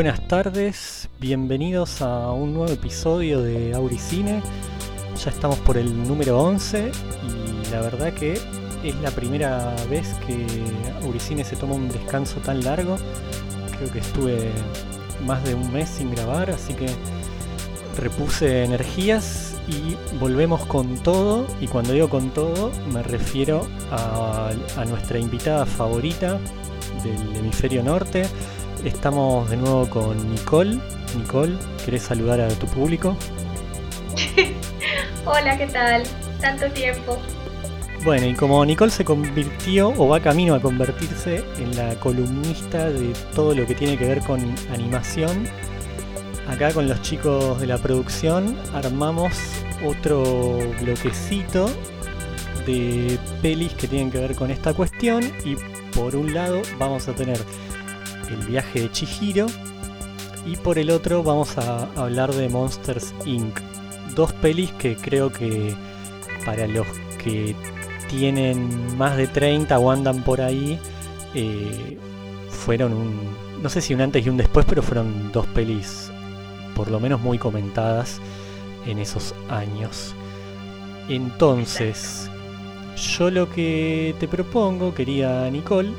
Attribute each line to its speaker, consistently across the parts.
Speaker 1: Buenas tardes, bienvenidos a un nuevo episodio de Auricine. Ya estamos por el número 11 y la verdad que es la primera vez que Auricine se toma un descanso tan largo. Creo que estuve más de un mes sin grabar, así que repuse energías y volvemos con todo. Y cuando digo con todo, me refiero a, a nuestra invitada favorita del hemisferio norte. Estamos de nuevo con Nicole. Nicole, ¿querés saludar a tu público?
Speaker 2: Hola, ¿qué tal? Tanto tiempo.
Speaker 1: Bueno, y como Nicole se convirtió o va camino a convertirse en la columnista de todo lo que tiene que ver con animación, acá con los chicos de la producción armamos otro bloquecito de pelis que tienen que ver con esta cuestión y por un lado vamos a tener el viaje de Chihiro y por el otro vamos a hablar de Monsters Inc. Dos pelis que creo que para los que tienen más de 30 o andan por ahí, eh, fueron un, no sé si un antes y un después, pero fueron dos pelis por lo menos muy comentadas en esos años. Entonces, yo lo que te propongo, querida Nicole,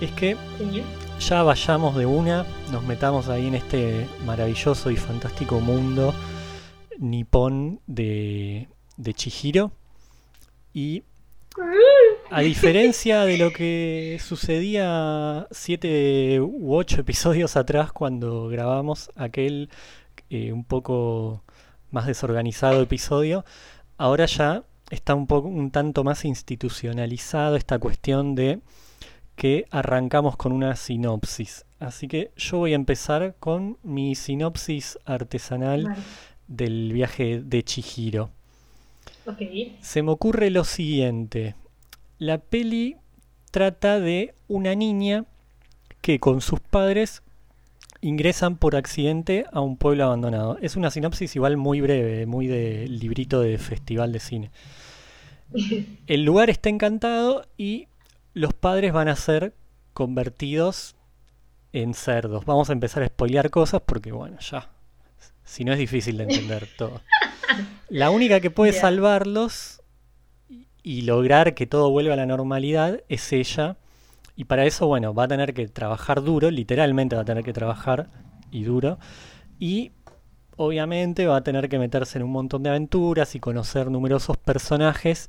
Speaker 1: es que ya vayamos de una, nos metamos ahí en este maravilloso y fantástico mundo nipón de, de Chihiro. Y a diferencia de lo que sucedía siete u ocho episodios atrás cuando grabamos aquel eh, un poco más desorganizado episodio, ahora ya está un poco un tanto más institucionalizado esta cuestión de que arrancamos con una sinopsis. Así que yo voy a empezar con mi sinopsis artesanal
Speaker 2: Vale.
Speaker 1: del viaje de Chihiro.
Speaker 2: Ok.
Speaker 1: Se me ocurre lo siguiente. La peli trata de una niña que con sus padres ingresan por accidente a un pueblo abandonado. Es una sinopsis igual muy breve, muy de librito de festival de cine. El lugar está encantado y los padres van a ser convertidos en cerdos. Vamos a empezar a spoilear cosas porque, bueno, ya. Si no es difícil de entender todo. La única que puede salvarlos y- y lograr que todo vuelva a la normalidad es ella. Y para eso, bueno, va a tener que trabajar duro, literalmente va a tener que trabajar y duro. Y obviamente va a tener que meterse en un montón de aventuras y conocer numerosos personajes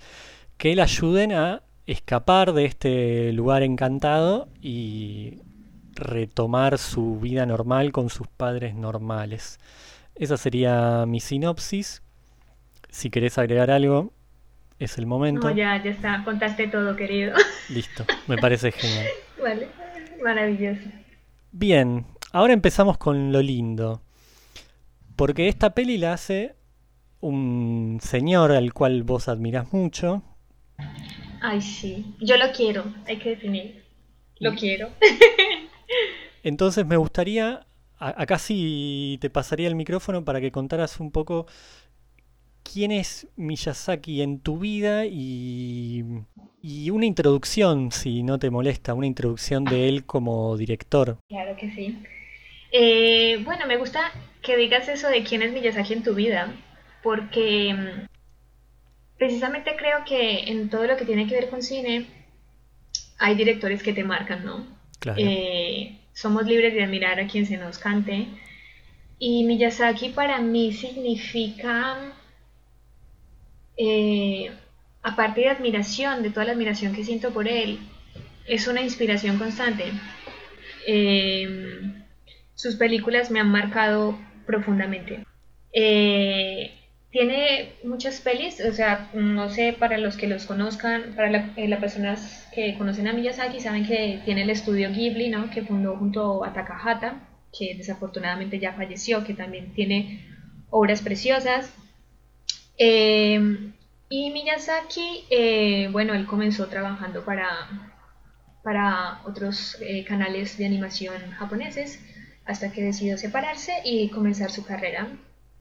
Speaker 1: que le ayuden a escapar de este lugar encantado y retomar su vida normal con sus padres normales. Esa sería mi sinopsis. Si querés agregar algo, es el momento.
Speaker 2: No, ya, ya está. Contaste todo, querido.
Speaker 1: Listo, me parece genial.
Speaker 2: vale. Maravilloso.
Speaker 1: Bien, ahora empezamos con lo lindo. Porque esta peli la hace un señor al cual vos admirás mucho.
Speaker 2: Ay, sí. Yo lo quiero. Hay que definir. Lo quiero.
Speaker 1: Entonces me gustaría, acá sí te pasaría el micrófono para que contaras un poco quién es Miyazaki en tu vida y, y una introducción, si no te molesta, una introducción de él como director.
Speaker 2: Claro que sí. Eh, bueno, me gusta que digas eso de quién es Miyazaki en tu vida, porque mm, precisamente creo que en todo lo que tiene que ver con cine hay directores que te marcan, ¿no?
Speaker 1: Claro.
Speaker 2: Eh, somos libres de admirar a quien se nos cante. Y Miyazaki para mí significa, eh, aparte de admiración, de toda la admiración que siento por él, es una inspiración constante. Eh, sus películas me han marcado profundamente. Eh, tiene muchas pelis, o sea, no sé, para los que los conozcan, para eh, las personas que conocen a Miyazaki, saben que tiene el estudio Ghibli, ¿no? Que fundó junto a Takahata, que desafortunadamente ya falleció, que también tiene obras preciosas. Eh, y Miyazaki, eh, bueno, él comenzó trabajando para, para otros eh, canales de animación japoneses hasta que decidió separarse y comenzar su carrera.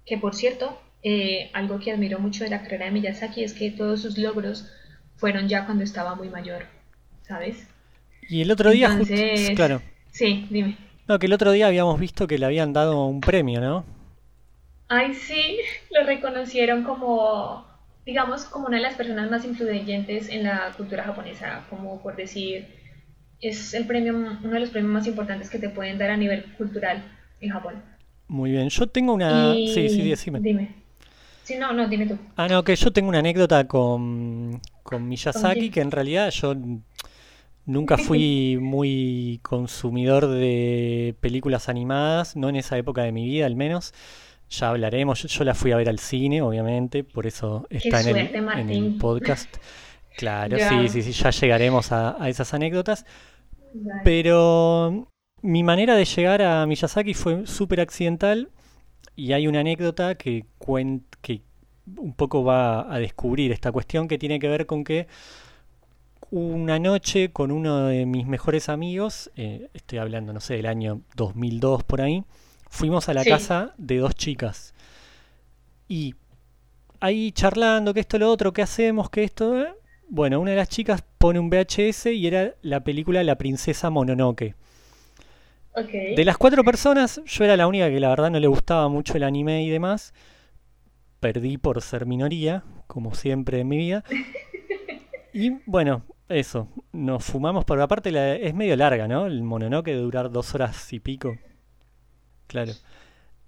Speaker 2: Que por cierto, eh, algo que admiro mucho de la carrera de Miyazaki es que todos sus logros fueron ya cuando estaba muy mayor, ¿sabes?
Speaker 1: Y el otro día, justo-
Speaker 2: Entonces-
Speaker 1: claro,
Speaker 2: Sí, dime.
Speaker 1: No, que el otro día habíamos visto que le habían dado un premio, ¿no?
Speaker 2: Ay, sí, lo reconocieron como, digamos, como una de las personas más influyentes en la cultura japonesa, como por decir, es el premio, uno de los premios más importantes que te pueden dar a nivel cultural en Japón.
Speaker 1: Muy bien, yo tengo una...
Speaker 2: Y-
Speaker 1: Sí, sí, decime.
Speaker 2: Dime. Sí, no, no, dime tú.
Speaker 1: Ah, no, que yo tengo una anécdota con, con Miyazaki, que en realidad yo nunca fui muy consumidor de películas animadas, no en esa época de mi vida al menos. Ya hablaremos, yo, yo la fui a ver al cine, obviamente, por eso está en el, en podcast. Claro, sí, sí, sí, ya llegaremos a, a esas anécdotas. Pero mi manera de llegar a Miyazaki fue súper accidental y hay una anécdota que, cuen- que un poco va a descubrir esta cuestión que tiene que ver con que una noche con uno de mis mejores amigos, eh, estoy hablando, no sé, del año 2002 por ahí, fuimos a la
Speaker 2: Sí.
Speaker 1: casa de dos chicas y ahí charlando, que esto, lo otro, qué hacemos, que esto... eh, Bueno, una de las chicas pone un VHS y era la película La princesa Mononoke.
Speaker 2: Ok.
Speaker 1: De las cuatro personas, yo era la única que la verdad no le gustaba mucho el anime y demás. Perdí por ser minoría, como siempre en mi vida. Y bueno, eso, nos fumamos, por aparte la- es medio larga, ¿no? El Mononoke de durar dos horas y pico. Claro.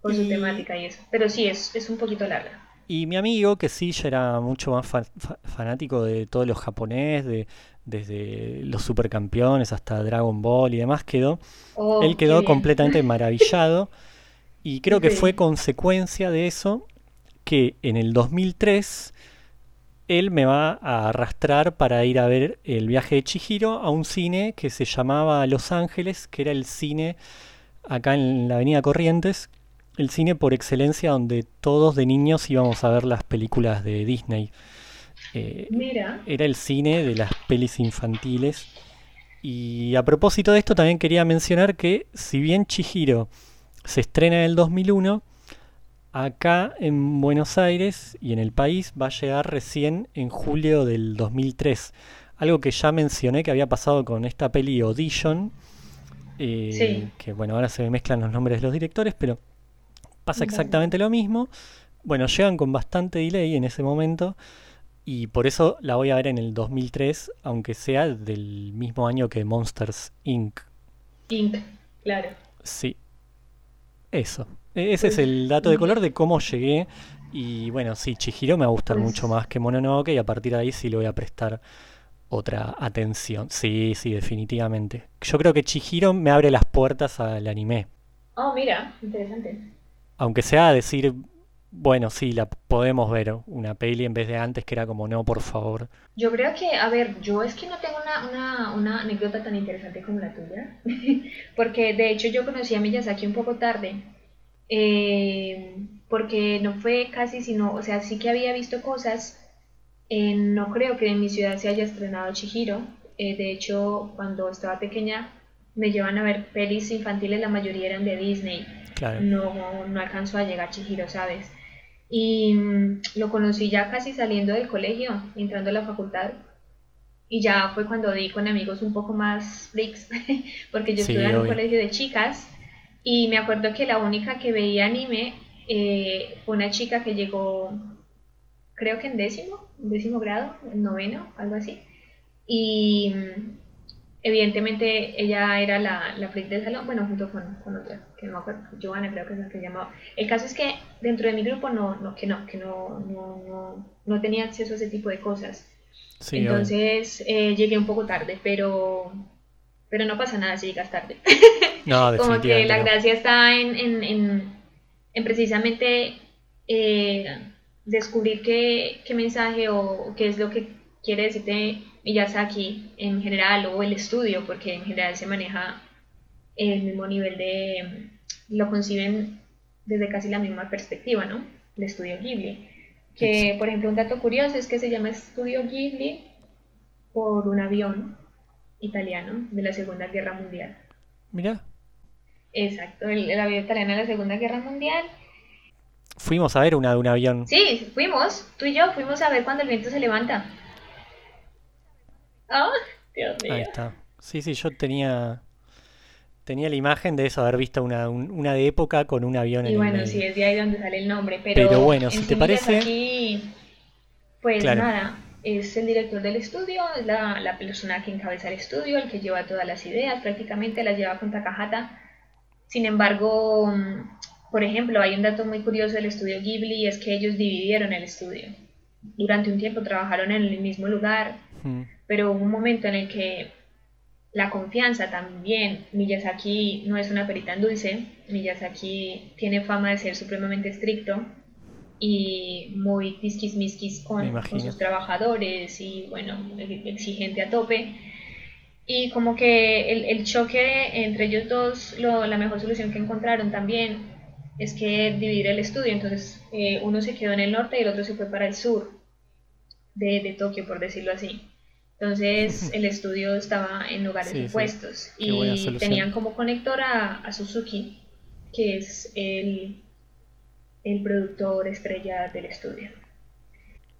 Speaker 2: Por su
Speaker 1: y-
Speaker 2: temática y eso. Pero sí, es, es un poquito larga.
Speaker 1: Y mi amigo, que sí ya era mucho más fa- fa- fanático de todos los japonés, de, desde los supercampeones hasta Dragon Ball y demás, quedó
Speaker 2: Oh,
Speaker 1: Él quedó completamente maravillado. Y creo que fue consecuencia de eso que en el 2003 él me va a arrastrar para ir a ver el viaje de Chihiro a un cine que se llamaba Los Ángeles, que era el cine acá en la Avenida Corrientes, el cine por excelencia donde todos de niños íbamos a ver las películas de Disney. Eh,
Speaker 2: Mira.
Speaker 1: era el cine de las pelis infantiles. Y a propósito de esto, también quería mencionar que si bien Chihiro se estrena en el 2001, acá en Buenos Aires y en el país va a llegar recién en julio del 2003. Algo que ya mencioné que había pasado con esta peli Audition, eh,
Speaker 2: Sí.
Speaker 1: que bueno, ahora se me mezclan los nombres de los directores, pero pasa exactamente lo mismo. Bueno, llegan con bastante delay en ese momento y por eso la voy a ver en el 2003, aunque sea del mismo año que Monsters Inc.
Speaker 2: Inc. Claro.
Speaker 1: Sí, eso. E- Ese es
Speaker 2: Pues,
Speaker 1: el dato de
Speaker 2: mm.
Speaker 1: color de cómo llegué. Y bueno, sí, Chihiro me va a gustar
Speaker 2: Pues-
Speaker 1: mucho más que Mononoke y a partir de ahí sí le voy a prestar otra atención. Sí, sí, definitivamente. Yo creo que Chihiro me abre las puertas al anime.
Speaker 2: Oh, mira, interesante.
Speaker 1: Aunque sea decir, bueno, sí, la podemos ver una peli en vez de antes que era como, no, por favor.
Speaker 2: Yo creo que, a ver, yo es que no tengo una, una, una anécdota tan interesante como la tuya, porque de hecho yo conocí a Miyazaki un poco tarde, eh, porque no fue casi sino, o sea, sí que había visto cosas, eh, no creo que en mi ciudad se haya estrenado Chihiro, eh, de hecho cuando estaba pequeña me llevan a ver pelis infantiles, la mayoría eran de Disney,
Speaker 1: Claro.
Speaker 2: no, no alcanzó a llegar Chihiro, ¿sabes? Y mm, lo conocí ya casi saliendo del colegio, entrando a la facultad. Y ya fue cuando di con amigos un poco más freaks, porque yo
Speaker 1: Sí,
Speaker 2: estudiaba en un colegio de chicas. Y me acuerdo que la única que veía anime eh, fue una chica que llegó, creo que en décimo, en décimo grado, en noveno, algo así. Y mm, evidentemente ella era la, la freak del salón, bueno, junto con, con otra, que no me acuerdo, Giovanna creo que es la que llamaba. El caso es que dentro de mi grupo no, no que no, que no, no, no, no tenía acceso a ese tipo de cosas.
Speaker 1: Sí.
Speaker 2: Entonces eh, llegué un poco tarde, pero, pero no pasa nada si llegas tarde.
Speaker 1: No,
Speaker 2: Como que la gracia está en, en, en, en precisamente eh, descubrir qué, qué mensaje o qué es lo que quiere decirte Miyazaki en general o el estudio, porque en general se maneja el mismo nivel de, lo conciben desde casi la misma perspectiva, ¿no? El estudio Ghibli. Que, por ejemplo, un dato curioso es que se llama Estudio Ghibli por un avión italiano de la Segunda Guerra Mundial.
Speaker 1: Mira,
Speaker 2: Exacto, el, el avión italiano de la Segunda Guerra Mundial.
Speaker 1: fuimos a ver una de un avión.
Speaker 2: Sí, fuimos, tú y yo fuimos a ver cuando el viento se levanta. ¡Ah! Dios
Speaker 1: Ahí
Speaker 2: mío.
Speaker 1: está. Sí, sí, yo tenía tenía la imagen de eso, haber visto una, una de época con un avión
Speaker 2: y
Speaker 1: en
Speaker 2: bueno,
Speaker 1: el medio.
Speaker 2: sí, es de ahí donde sale el nombre. Pero,
Speaker 1: Pero bueno, si te parece-
Speaker 2: pues
Speaker 1: Claro.
Speaker 2: nada, es el director del estudio, es la, la persona que encabeza el estudio, el que lleva todas las ideas, prácticamente las lleva con Takahata. Sin embargo, mm, por ejemplo, hay un dato muy curioso del estudio Ghibli y es que ellos dividieron el estudio. Durante un tiempo trabajaron en el mismo lugar,
Speaker 1: Mm,
Speaker 2: pero hubo un momento en el que la confianza también, Miyazaki no es una perita en dulce, Miyazaki tiene fama de ser supremamente estricto y muy tisquismisquis
Speaker 1: Me
Speaker 2: con, con sus trabajadores y bueno, exigente a tope. Y como que el, el choque entre ellos dos, lo- la mejor solución que encontraron también es que dividir el estudio, entonces eh, uno se quedó en el norte y el otro se fue para el sur de, de Tokio, por decirlo así. Entonces el estudio estaba en lugares
Speaker 1: Sí,
Speaker 2: opuestos y tenían como conector a, a Suzuki, que es el, el productor estrella del estudio.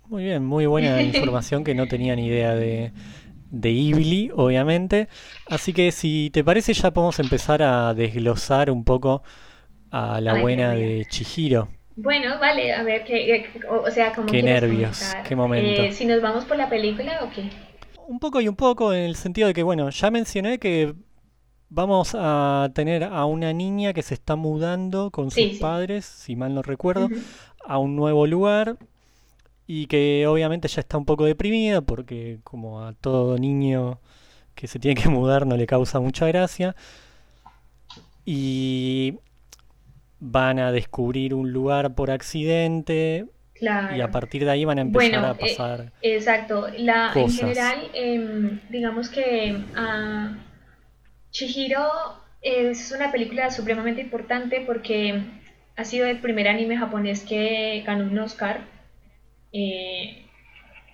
Speaker 1: Muy bien, muy buena información que no tenía ni idea de, de Ghibli, obviamente. Así que si te parece ya podemos empezar a desglosar un poco a la
Speaker 2: Ay,
Speaker 1: buena de Chihiro.
Speaker 2: Bueno, vale, a ver, qué, o, o sea, como
Speaker 1: Qué nervios, qué momento.
Speaker 2: Eh, si nos vamos por la película o qué?
Speaker 1: Un poco y un poco en el sentido de que, bueno, ya mencioné que vamos a tener a una niña que se está mudando con sus
Speaker 2: Sí, sí.
Speaker 1: padres, si mal no recuerdo, a un nuevo lugar y que obviamente ya está un poco deprimida porque como a todo niño que se tiene que mudar no le causa mucha gracia y van a descubrir un lugar por accidente
Speaker 2: Claro.
Speaker 1: y a partir de ahí van a empezar
Speaker 2: Bueno,
Speaker 1: a
Speaker 2: eh,
Speaker 1: pasar
Speaker 2: Exacto. La, en general, em, digamos que ah, Chihiro es una película supremamente importante porque ha sido el primer anime japonés que ganó un Oscar. Eh,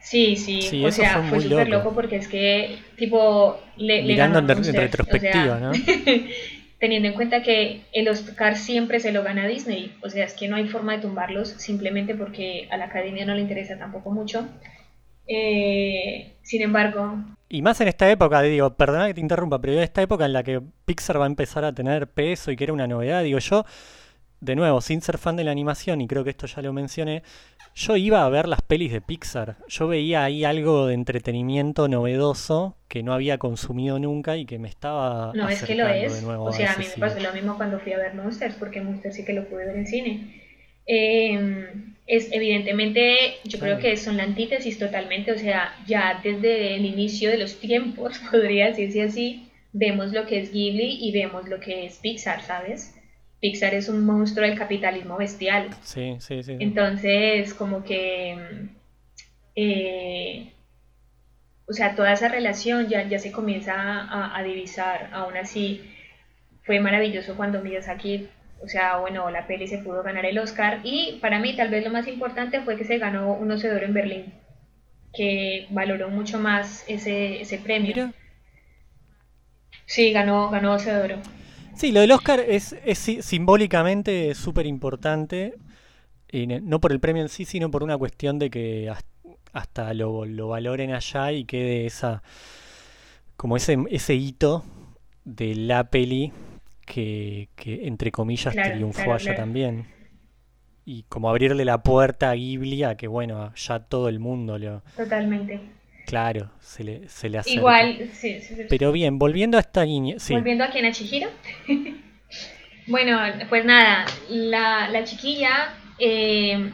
Speaker 2: sí, sí,
Speaker 1: Sí,
Speaker 2: o sea,
Speaker 1: fue
Speaker 2: súper
Speaker 1: loco.
Speaker 2: loco porque es que, tipo, le, le
Speaker 1: mirando
Speaker 2: ganó
Speaker 1: en,
Speaker 2: a
Speaker 1: re- en
Speaker 2: Monsters, o
Speaker 1: retrospectiva,
Speaker 2: sea,
Speaker 1: ¿no?
Speaker 2: teniendo en cuenta que el Oscar siempre se lo gana Disney, o sea, es que no hay forma de tumbarlos simplemente porque a la academia no le interesa tampoco mucho. Eh, sin embargo,
Speaker 1: Y más en esta época, digo, perdona que te interrumpa, pero en esta época en la que Pixar va a empezar a tener peso y que era una novedad, digo yo, de nuevo, sin ser fan de la animación, y creo que esto ya lo mencioné, yo iba a ver las pelis de Pixar. Yo veía ahí algo de entretenimiento novedoso que no había consumido nunca y que me estaba
Speaker 2: no es que lo es,
Speaker 1: nuevo
Speaker 2: o sea, a mí me pasó lo mismo cuando fui a ver Monsters, porque Monsters sí que lo pude ver en cine. Eh, es evidentemente, yo creo que son la antítesis totalmente, o sea, ya desde el inicio de los tiempos, podría decirse así, vemos lo que es Ghibli y vemos lo que es Pixar, ¿sabes? Pixar es un monstruo del capitalismo bestial.
Speaker 1: Sí, sí, sí. sí.
Speaker 2: Entonces, como que, eh, o sea, toda esa relación ya, ya se comienza a, a divisar. Aún así, fue maravilloso cuando Miyazaki, o sea, bueno, la peli se pudo ganar el Oscar. Y para mí, tal vez lo más importante fue que se ganó un Oso de Oro en Berlín, que valoró mucho más ese, ese premio.
Speaker 1: Mira.
Speaker 2: Sí, ganó, ganó Oso de Oro.
Speaker 1: Sí, lo del Oscar es, es si- simbólicamente súper importante, y no por el premio en sí, sino por una cuestión de que has- hasta lo, lo valoren allá y quede esa, como ese, ese hito de la peli que, que entre comillas
Speaker 2: Claro,
Speaker 1: triunfó
Speaker 2: claro,
Speaker 1: allá
Speaker 2: claro.
Speaker 1: también. Y como abrirle la puerta a Ghibli a que, bueno, ya todo el mundo lo,
Speaker 2: Totalmente.
Speaker 1: Claro, se le, se le acerque.
Speaker 2: Igual, sí, sí, sí.
Speaker 1: Pero bien, volviendo a esta niña, sí,
Speaker 2: Volviendo aquí a Chihiro. bueno, pues nada, la, la chiquilla eh,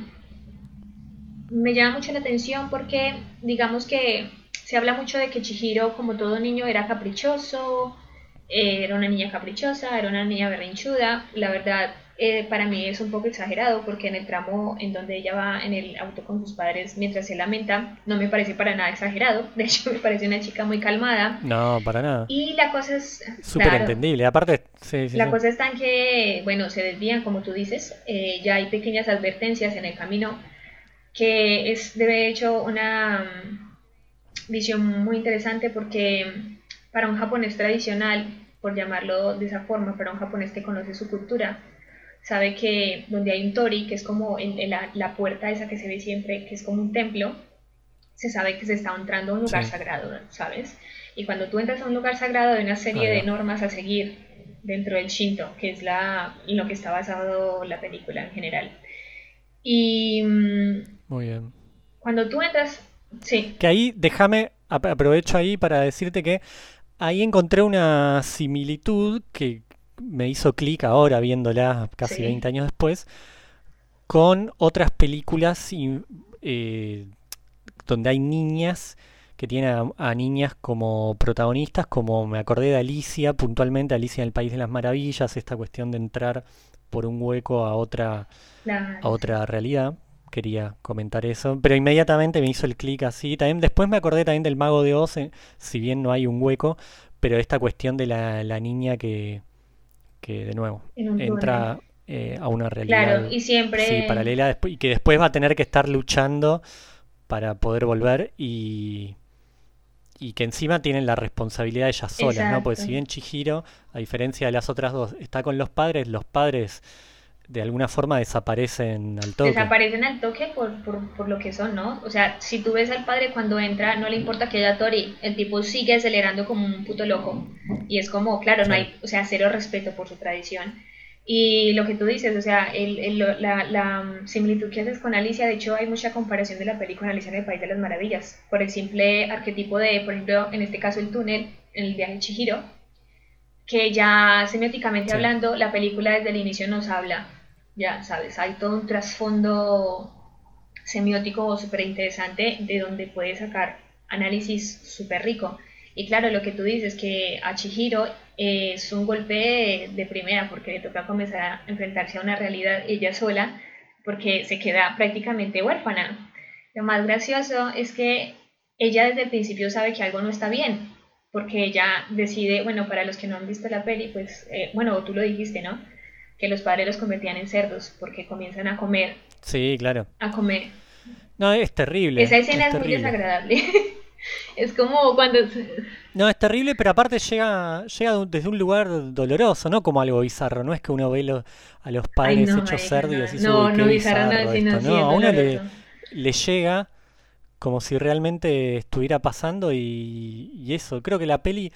Speaker 2: me llama mucho la atención porque digamos que se habla mucho de que Chihiro, como todo niño, era caprichoso, eh, era una niña caprichosa, era una niña berrinchuda. La verdad, eh, para mí es un poco exagerado porque en el tramo en donde ella va en el auto con sus padres mientras se lamenta, no me parece para nada exagerado. De hecho, me parece una chica muy calmada.
Speaker 1: no, para nada.
Speaker 2: Y la cosa es...
Speaker 1: Súper
Speaker 2: claro,
Speaker 1: entendible. Aparte, sí, sí,
Speaker 2: la
Speaker 1: sí.
Speaker 2: cosa está en que, bueno, se desvían, como tú dices, eh, ya hay pequeñas advertencias en el camino, que es de hecho una mm, visión muy interesante porque para un japonés tradicional, por llamarlo de esa forma, para un japonés que conoce su cultura, sabe que donde hay un tori, que es como la, la puerta esa que se ve siempre, que es como un templo, se sabe que se está entrando a un lugar
Speaker 1: Sí.
Speaker 2: sagrado, ¿sabes? Y cuando tú entras a un lugar sagrado hay una serie
Speaker 1: Ahí
Speaker 2: de normas a seguir dentro del Shinto, que es la, en lo que está basado la película en general. Y mm,
Speaker 1: Muy bien.
Speaker 2: cuando tú entras, sí,
Speaker 1: Que ahí, déjame, ap- aprovecho ahí para decirte que ahí encontré una similitud que me hizo clic ahora viéndola casi
Speaker 2: Sí.
Speaker 1: 20 años después con otras películas y, eh, donde hay niñas que tienen a, a niñas como protagonistas, como me acordé de Alicia, puntualmente Alicia en el País de las Maravillas, esta cuestión de entrar por un hueco a otra a otra realidad. Quería comentar eso, pero inmediatamente me hizo el clic así. También después me acordé también del Mago de Oz, eh, si bien no hay un hueco, pero esta cuestión de la, la niña que, que de nuevo entra eh, a una realidad
Speaker 2: Claro, y siempre...
Speaker 1: sí, paralela y que después va a tener que estar luchando para poder volver y, y que encima tienen la responsabilidad ellas solas, ¿no? Porque si bien Chihiro, a diferencia de las otras dos, está con los padres, los padres de alguna forma desaparecen al toque.
Speaker 2: Desaparecen al toque por, por, por lo que son, ¿no? O sea, si tú ves al padre cuando entra, no le importa que haya Tori, el tipo sigue acelerando como un puto loco. Y es como, claro, no hay, o sea, cero respeto por su tradición. Y lo que tú dices, o sea, el, el- la, la mm, similitud que haces con Alicia, de hecho hay mucha comparación de la película con Alicia en el País de las Maravillas, por el simple arquetipo de, por ejemplo, en este caso el túnel, en el viaje Chihiro, que ya semióticamente
Speaker 1: Sí.
Speaker 2: hablando, la película desde el inicio nos habla, ya sabes, hay todo un trasfondo semiótico súper interesante de donde puedes sacar análisis súper rico. Y claro, lo que tú dices, que a Chihiro eh, es un golpe de primera porque le toca comenzar a enfrentarse a una realidad ella sola porque se queda prácticamente huérfana. Lo más gracioso es que ella desde el principio sabe que algo no está bien, porque ella decide, bueno, para los que no han visto la peli, pues, eh, bueno, tú lo dijiste, ¿no? Que los padres los convertían en cerdos porque comienzan a comer,
Speaker 1: Sí, claro.
Speaker 2: a comer.
Speaker 1: No, es terrible.
Speaker 2: Esa escena
Speaker 1: es
Speaker 2: es muy desagradable. es como cuando...
Speaker 1: No, es terrible, pero aparte llega, llega desde un lugar doloroso, no como algo bizarro. No es que uno ve lo- a los padres
Speaker 2: no,
Speaker 1: hechos
Speaker 2: marica,
Speaker 1: cerdo y
Speaker 2: no.
Speaker 1: decís,
Speaker 2: No,
Speaker 1: "Uy, qué
Speaker 2: no, bizarro no,
Speaker 1: bizarro
Speaker 2: sino
Speaker 1: esto".
Speaker 2: sí,
Speaker 1: No, a uno le, llega como si realmente estuviera pasando y, y eso. Creo que la peli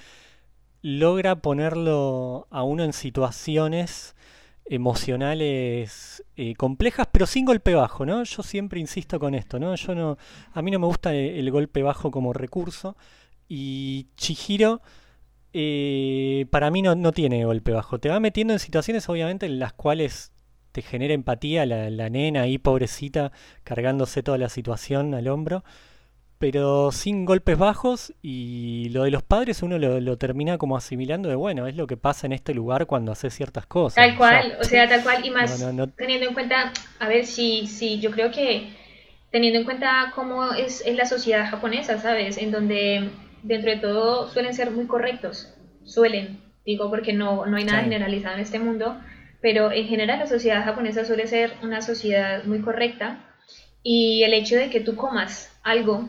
Speaker 1: logra ponerlo a uno en situaciones emocionales eh, complejas, pero sin golpe bajo, ¿no? Yo siempre insisto con esto, ¿no? Yo no, a mí no me gusta el, golpe bajo como recurso y Chihiro eh, para mí no, no tiene golpe bajo. Te va metiendo en situaciones, obviamente, en las cuales te genera empatía la, la nena ahí, pobrecita, cargándose toda la situación al hombro, pero sin golpes bajos. Y lo de los padres uno lo, lo termina como asimilando de, bueno, es lo que pasa en este lugar cuando hace ciertas cosas.
Speaker 2: Tal cual, o sea, tal cual, y más
Speaker 1: No, no, no.
Speaker 2: teniendo en cuenta, a ver, si, si yo creo que teniendo en cuenta cómo es, es la sociedad japonesa, ¿sabes? En donde dentro de todo suelen ser muy correctos, suelen, digo porque no, no hay nada
Speaker 1: Sí.
Speaker 2: generalizado en este mundo, pero en general la sociedad japonesa suele ser una sociedad muy correcta y el hecho de que tú comas algo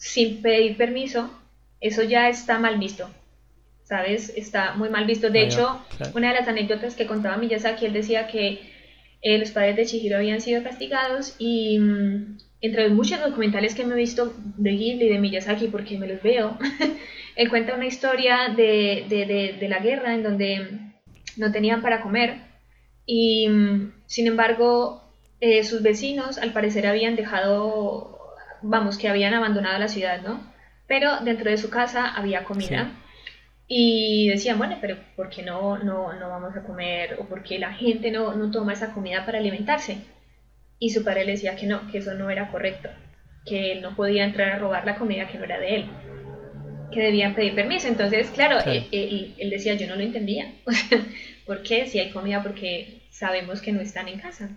Speaker 2: sin pedir permiso, eso ya está mal visto, ¿sabes? Está muy mal visto. De
Speaker 1: va,
Speaker 2: hecho,
Speaker 1: claro.
Speaker 2: una de las anécdotas que contaba Miyazaki, él decía que eh, los padres de Chihiro habían sido castigados y mm, entre los muchos documentales que me he visto de Ghibli y de Miyazaki, porque me los veo, él cuenta una historia de, de, de, de la guerra en donde no tenían para comer y mm, sin embargo eh, sus vecinos al parecer habían dejado, vamos, que habían abandonado la ciudad, ¿no? Pero dentro de su casa había comida. Y decían, bueno, pero ¿por qué no, no, no vamos a comer? ¿O por qué la gente no, no toma esa comida para alimentarse? Y su padre le decía que no, que eso no era correcto, que él no podía entrar a robar la comida que no era de él, que debían pedir permiso. Entonces, claro. Él, él- él decía, yo no lo entendía. ¿por qué? Si hay comida, porque sabemos que no están en casa.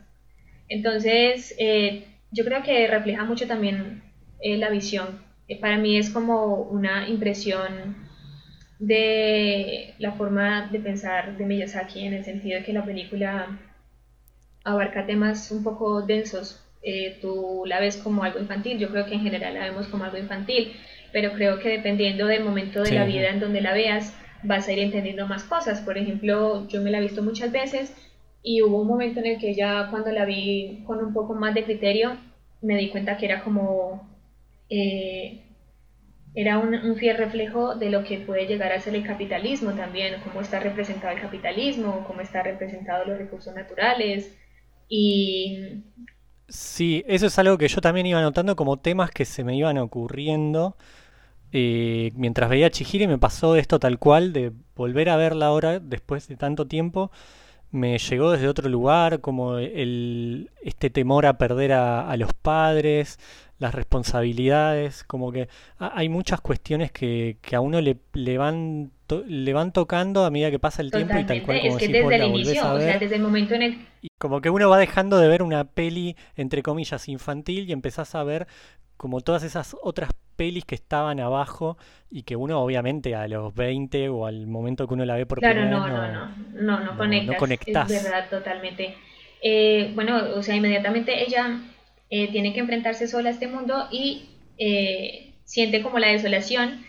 Speaker 2: Entonces, eh, yo creo que refleja mucho también eh, la visión. Eh, para mí es como una impresión de la forma de pensar de Miyazaki en el sentido de que la película abarca temas un poco densos. Eh, tú la ves como algo infantil, yo creo que en general la vemos como algo infantil, pero creo que dependiendo del momento de
Speaker 1: Sí.
Speaker 2: la vida en donde la veas, vas a ir entendiendo más cosas. Por ejemplo, yo me la he visto muchas veces y hubo un momento en el que ya cuando la vi con un poco más de criterio, me di cuenta que era como... eh, era un, fiel reflejo de lo que puede llegar a ser el capitalismo también, cómo está representado el capitalismo, cómo está representado los recursos naturales. Y
Speaker 1: Sí, eso es algo que yo también iba notando como temas que se me iban ocurriendo eh, mientras veía y me pasó esto tal cual, de volver a verla ahora después de tanto tiempo, me llegó desde otro lugar, como el, este temor a perder a, los padres, las responsabilidades, como que hay muchas cuestiones que, que a uno le, le van le van tocando a medida que pasa el tiempo y tal cual como
Speaker 2: es que desde el inicio, o sea, desde el momento en el
Speaker 1: como que uno va dejando de ver una peli entre comillas infantil y empezás a ver como todas esas otras pelis que estaban abajo y que uno obviamente a los 20 o al momento que uno la ve por
Speaker 2: primera no, vez no, no, no, no, no, conectas. Es verdad, totalmente. Eh, bueno, o sea, inmediatamente ella eh, tiene que enfrentarse sola a este mundo y eh, siente como la desolación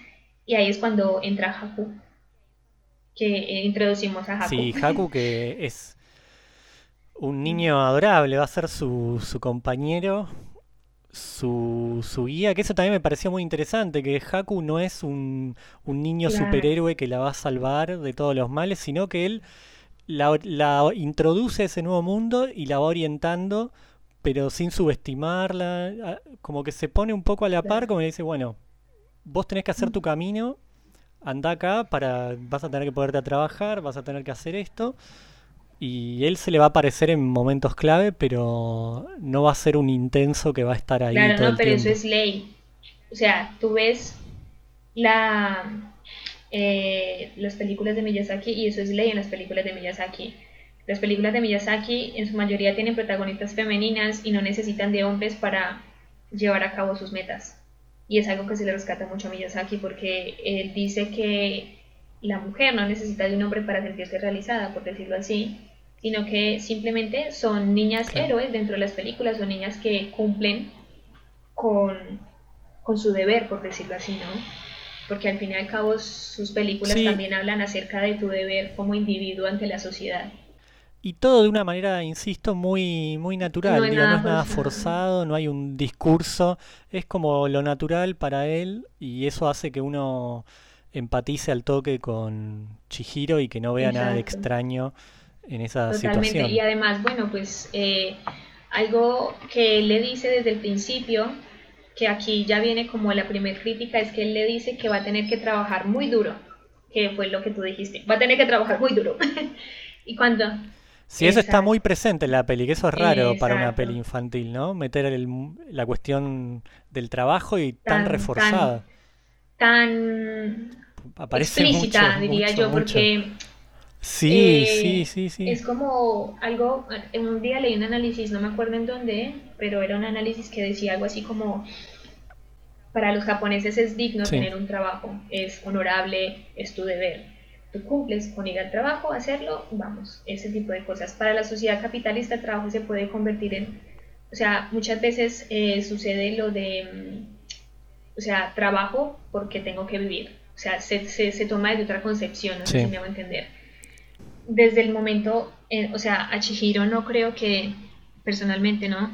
Speaker 2: y ahí es cuando entra Haku, que introducimos a Haku.
Speaker 1: Sí, Haku que es un niño adorable, va a ser su, su compañero su, su, guía, que eso también me pareció muy interesante, que Haku no es un, un niño superhéroe que la va a salvar de todos los males, sino que él la, la, introduce a ese nuevo mundo y la va orientando, pero sin subestimarla, como que se pone un poco a la par, como le dice, bueno, vos tenés que hacer tu camino, anda acá, para, vas a tener que poderte a trabajar, vas a tener que hacer esto y él se le va a aparecer en momentos clave, pero no va a ser un intenso que va a estar ahí.
Speaker 2: Claro, no, pero eso es ley. O sea, tú ves la eh, las películas de Miyazaki y eso es ley en las películas de Miyazaki. Las películas de Miyazaki en su mayoría tienen protagonistas femeninas y no necesitan de hombres para llevar a cabo sus metas. Y es algo que se le rescata mucho a Miyazaki porque él dice que la mujer no necesita de un hombre para sentirse realizada, por decirlo así, sino que simplemente son niñas héroes dentro de las películas, son niñas que cumplen con, su deber, por decirlo así, ¿no? Porque al fin y al cabo sus películas también hablan acerca de tu deber como individuo ante la sociedad.
Speaker 1: Y todo de una manera, insisto, muy, muy natural. No, no es nada forzado, no hay un discurso, es como lo natural para él y eso hace que uno empatice al toque con Chihiro y que no vea nada de extraño en esa Totalmente.
Speaker 2: Y además, bueno, pues eh, algo que él le dice desde el principio, que aquí ya viene como la primera crítica, es que él le dice que va a tener que trabajar muy duro, que fue lo que tú dijiste, va a tener que trabajar muy duro. y cuando...
Speaker 1: Sí, eso está muy presente en la peli, que eso es raro para una peli infantil, ¿no? Meter la cuestión del trabajo y tan, reforzada.
Speaker 2: Tan, explícita, diría yo, porque
Speaker 1: sí, eh, sí, sí, sí.
Speaker 2: Es como algo, en un día leí un análisis, no me acuerdo en dónde, pero era un análisis que decía algo así como, para los japoneses es digno tener un trabajo, es honorable, es tu deber. Tú cumples con ir al trabajo, hacerlo, vamos, ese tipo de cosas. Para la sociedad capitalista el trabajo se puede convertir en, o sea, muchas veces eh, sucede lo de, mm, o sea, trabajo porque tengo que vivir o sea, se, se, toma de otra concepción, no sé si me hago entender. Desde el momento, eh, o sea, a Chihiro no creo que, personalmente, ¿no?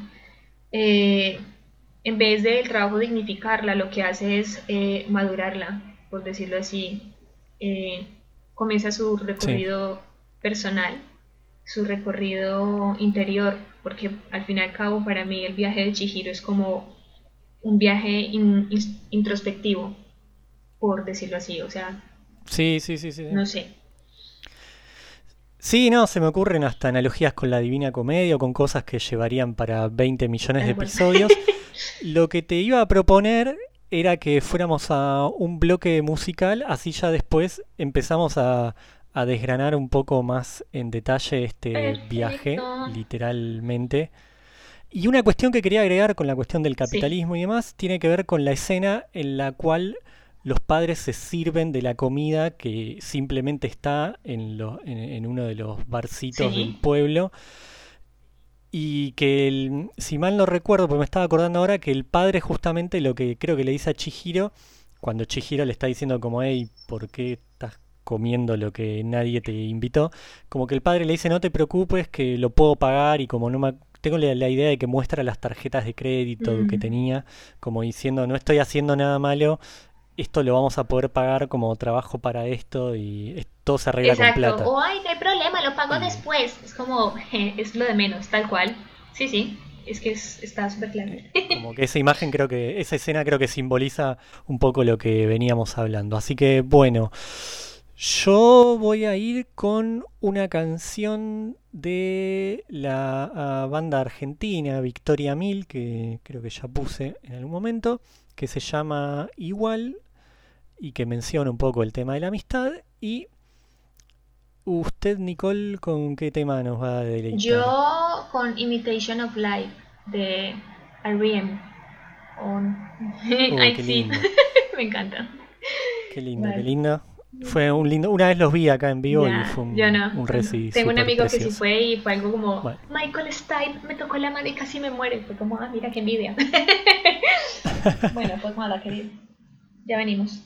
Speaker 2: Eh, en vez del trabajo dignificarla, lo que hace es eh, madurarla, por decirlo así. comienza su recorrido personal, su recorrido interior, porque al fin y al cabo para mí el viaje de Chihiro es como un viaje introspectivo, por decirlo así, o sea...
Speaker 1: Sí, sí, sí, sí.
Speaker 2: No sé.
Speaker 1: Sí, no, se me ocurren hasta analogías con la Divina Comedia o con cosas que llevarían para 20 millones de episodios. Lo que te iba a proponer era que fuéramos a un bloque musical, así ya después empezamos a, a desgranar un poco más en detalle este viaje, literalmente. Y una cuestión que quería agregar con la cuestión del capitalismo y demás tiene que ver con la escena en la cual los padres se sirven de la comida que simplemente está en, en, uno de los barcitos del pueblo. Y que, si mal no recuerdo, porque me estaba acordando ahora, que el padre justamente lo que creo que le dice a Chihiro, cuando Chihiro le está diciendo como, hey, ¿por qué estás comiendo lo que nadie te invitó? Como que el padre le dice, no te preocupes, que lo puedo pagar y como no me... Tengo la, idea de que muestra las tarjetas de crédito que tenía, como diciendo, no estoy haciendo nada malo, esto lo vamos a poder pagar como trabajo para esto y todo se arregla con plata.
Speaker 2: O ay, no hay problema, lo pago después. Es como, es lo de menos, tal cual. Sí, sí. Es que está súper claro.
Speaker 1: Como que esa imagen creo que, esa escena creo que simboliza un poco lo que veníamos hablando. Así que bueno, yo voy a ir con una canción de la ah, banda argentina Victoria Mil, que creo que ya puse en algún momento, que se llama Igual y que menciona un poco el tema de la amistad. Y usted, Nicole, ¿con qué tema nos va a deleitar?
Speaker 2: Yo con Imitation of Life de R.E.M. Oh, Me encanta.
Speaker 1: Qué lindo, qué lindo. Fue un lindo. Una vez los vi acá en vivo y fue un,
Speaker 2: yo no.
Speaker 1: un
Speaker 2: Tengo un amigo que sí fue y fue algo como Michael Stipe me tocó la mano y casi me muere. Fue como, ah, mira qué envidia. bueno, pues nada, querido. Ya venimos.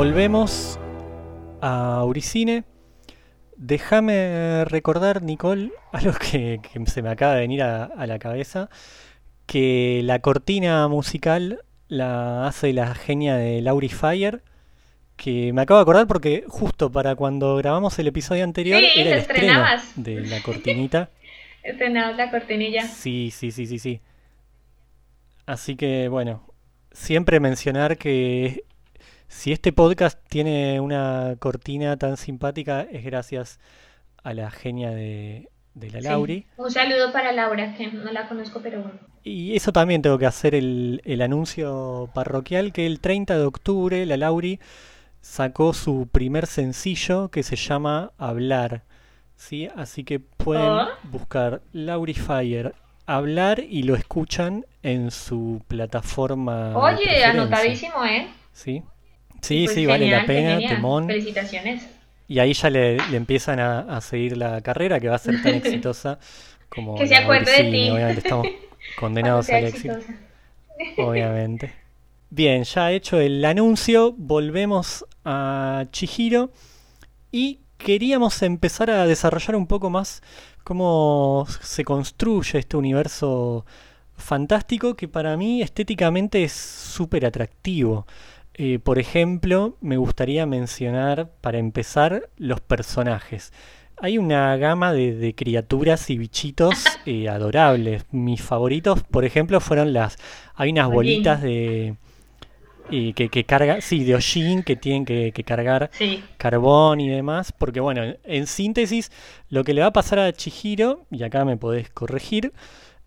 Speaker 1: Volvemos a Auricine. Déjame recordar, Nicole, algo que, que se me acaba de venir a, a la cabeza, que la cortina musical la hace la genia de Lauri Fire, que me acabo de acordar porque justo para cuando grabamos el episodio anterior
Speaker 2: Sí,
Speaker 1: era el estreno
Speaker 2: estrenabas.
Speaker 1: de la cortinita.
Speaker 2: Estrenamos la cortinilla.
Speaker 1: Sí, sí, sí, sí, sí. Así que bueno, siempre mencionar que si este podcast tiene una cortina tan simpática es gracias a la genia de, de la
Speaker 2: Sí.
Speaker 1: Lauri.
Speaker 2: Un saludo para Laura, que no la conozco, pero bueno.
Speaker 1: Y eso también tengo que hacer el, el anuncio parroquial que el 30 de octubre la Lauri sacó su primer sencillo que se llama Hablar. ¿sí? Así que pueden
Speaker 2: Oh.
Speaker 1: buscar Lauri Fire Hablar y lo escuchan en su plataforma
Speaker 2: Oye, anotadísimo, ¿eh?
Speaker 1: ¿sí? Sí,
Speaker 2: Pues
Speaker 1: sí, vale la pena,
Speaker 2: genial.
Speaker 1: temón.
Speaker 2: Felicitaciones.
Speaker 1: Y ahí ya le, le empiezan a, a seguir la carrera que va a ser tan exitosa como
Speaker 2: Que se acuerde de ti.
Speaker 1: Obviamente estamos condenados al éxito. Obviamente. Bien, ya hecho el anuncio, volvemos a Chihiro y queríamos empezar a desarrollar un poco más cómo se construye este universo fantástico que para mí estéticamente es súper atractivo. Eh, por ejemplo, me gustaría mencionar, para empezar, los personajes. Hay una gama de, de criaturas y bichitos eh, adorables. Mis favoritos, por ejemplo, fueron las... Hay unas bolitas de... eh, que, que carga, sí, de Ojin que tienen que, que cargar
Speaker 2: Sí.
Speaker 1: carbón y demás, porque bueno, en- en síntesis, lo que le va a pasar a Chihiro, y acá me podés corregir,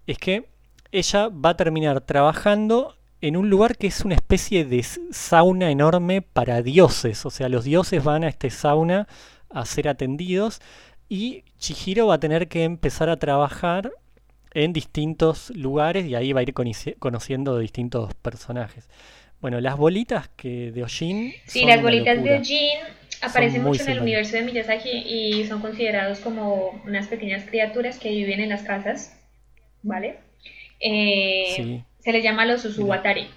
Speaker 1: es que ella va a terminar trabajando en un lugar que es una especie de sauna enorme para dioses, o sea, los dioses van a este sauna a ser atendidos y Chihiro va a tener que empezar a trabajar en distintos lugares y ahí va a ir conociendo distintos personajes. Bueno, las bolitas que de Ojin
Speaker 2: Sí,
Speaker 1: son
Speaker 2: las bolitas
Speaker 1: locura.
Speaker 2: de Jin aparecen mucho en el universo de Miyazaki y son considerados como unas pequeñas criaturas que viven en las casas, ¿vale? Eh,
Speaker 1: Sí.
Speaker 2: Se les llama los Usuwatari,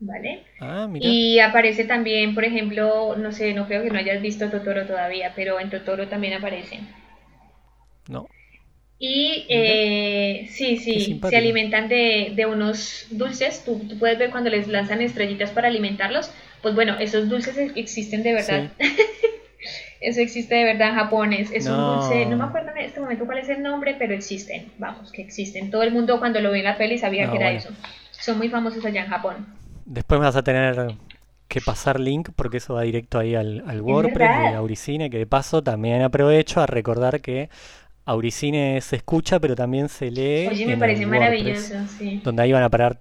Speaker 2: ¿vale?
Speaker 1: Ah, mira.
Speaker 2: Y aparece también, por ejemplo, no sé, no creo que no hayas visto Totoro todavía, pero en Totoro también aparecen.
Speaker 1: No.
Speaker 2: Y eh, sí, sí, se alimentan de, de unos dulces. Tú, tú puedes ver cuando les lanzan estrellitas para alimentarlos. Pues bueno, esos dulces ex- existen de verdad. Eso existe de verdad en Japón. Es, es un
Speaker 1: No.
Speaker 2: dulce, no me acuerdo en este momento cuál es el nombre, pero existen. Vamos, que existen. Todo el mundo cuando lo ve en la peli sabía
Speaker 1: No,
Speaker 2: que era
Speaker 1: bueno.
Speaker 2: eso. Son muy famosos allá en Japón.
Speaker 1: Después vas a tener que pasar link porque eso va directo ahí al, al WordPress de Auricine, que de paso también aprovecho a recordar que Auricine se escucha, pero también se lee
Speaker 2: Oye, me
Speaker 1: en
Speaker 2: parece
Speaker 1: el WordPress,
Speaker 2: maravilloso, sí.
Speaker 1: donde ahí van a parar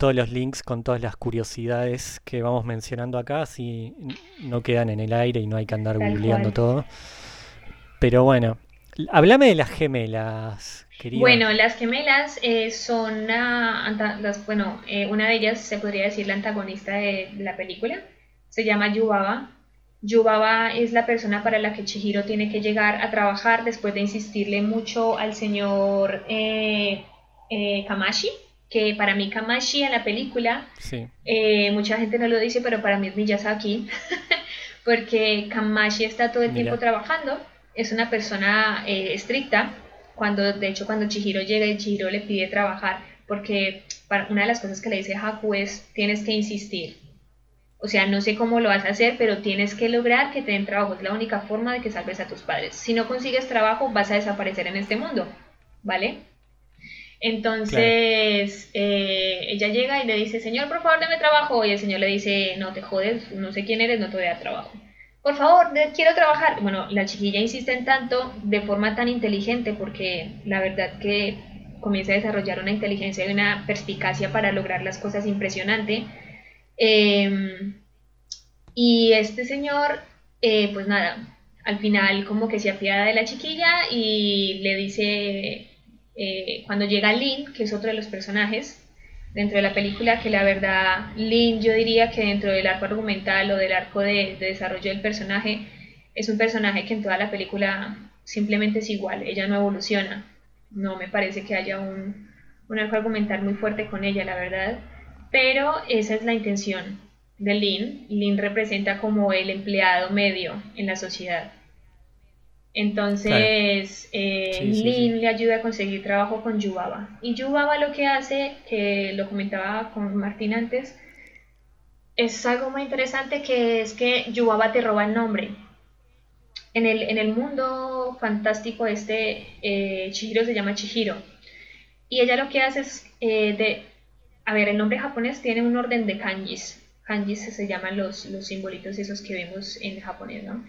Speaker 1: todos los links con todas las curiosidades que vamos mencionando acá, así no quedan en el aire y no hay que andar
Speaker 2: Tal
Speaker 1: googleando
Speaker 2: cual.
Speaker 1: todo. Pero bueno, háblame de las gemelas, querida.
Speaker 2: Bueno, las gemelas eh, son una, las, bueno, eh, una de ellas se podría decir la antagonista de, de la película. Se llama Yubaba. Yubaba es la persona para la que Chihiro tiene que llegar a trabajar después de insistirle mucho al señor eh, eh, Kamashi, que para mí Kamashi en la película
Speaker 1: Sí,
Speaker 2: eh, mucha gente no lo dice, pero para mí es Miyazaki, porque Kamashi está todo el
Speaker 1: Mira.
Speaker 2: tiempo trabajando, es una persona eh, estricta, cuando de hecho cuando Chihiro llega y Chihiro le pide trabajar, porque para, una de las cosas que le dice Haku es, tienes que insistir, O sea, no sé cómo lo vas a hacer, pero tienes que lograr que te den trabajo. Es la única forma de que salves a tus padres. Si no consigues trabajo, vas a desaparecer en este mundo, ¿vale? Entonces, eh, ella llega y le dice, señor, por favor, dame trabajo. Y el señor le dice, no te jodes, no sé quién eres, no te voy a dar trabajo. Por favor, quiero trabajar. Bueno, la chiquilla insiste en tanto de forma tan inteligente porque la verdad que comienza a desarrollar una inteligencia y una perspicacia para lograr las cosas impresionante Em, y este señor, eh, pues nada, al final como que se apiada de la chiquilla y le dice, eh, cuando llega Lynn, que es otro de los personajes dentro de la película, que la verdad Lynn yo diría que dentro del arco argumental o del arco de, desarrollo del personaje, es un personaje que en toda la película simplemente es igual, ella no evoluciona, no me parece que haya un, un arco argumental muy fuerte con ella, la verdad pero esa es la intención de Lin. Lin representa como el empleado medio en la sociedad. Entonces, eh, Lin le ayuda a conseguir trabajo con Yubaba. Y Yubaba lo que hace, que lo comentaba con Martín antes, es algo muy interesante que es que Yubaba te roba el nombre. En el, en el mundo fantástico este, eh, Chihiro se llama Chihiro. Y ella lo que hace es eh, de, a ver, el nombre japonés tiene un orden de kanjis. Kanjis se llaman los, los simbolitos esos que vemos en japonés, ¿no?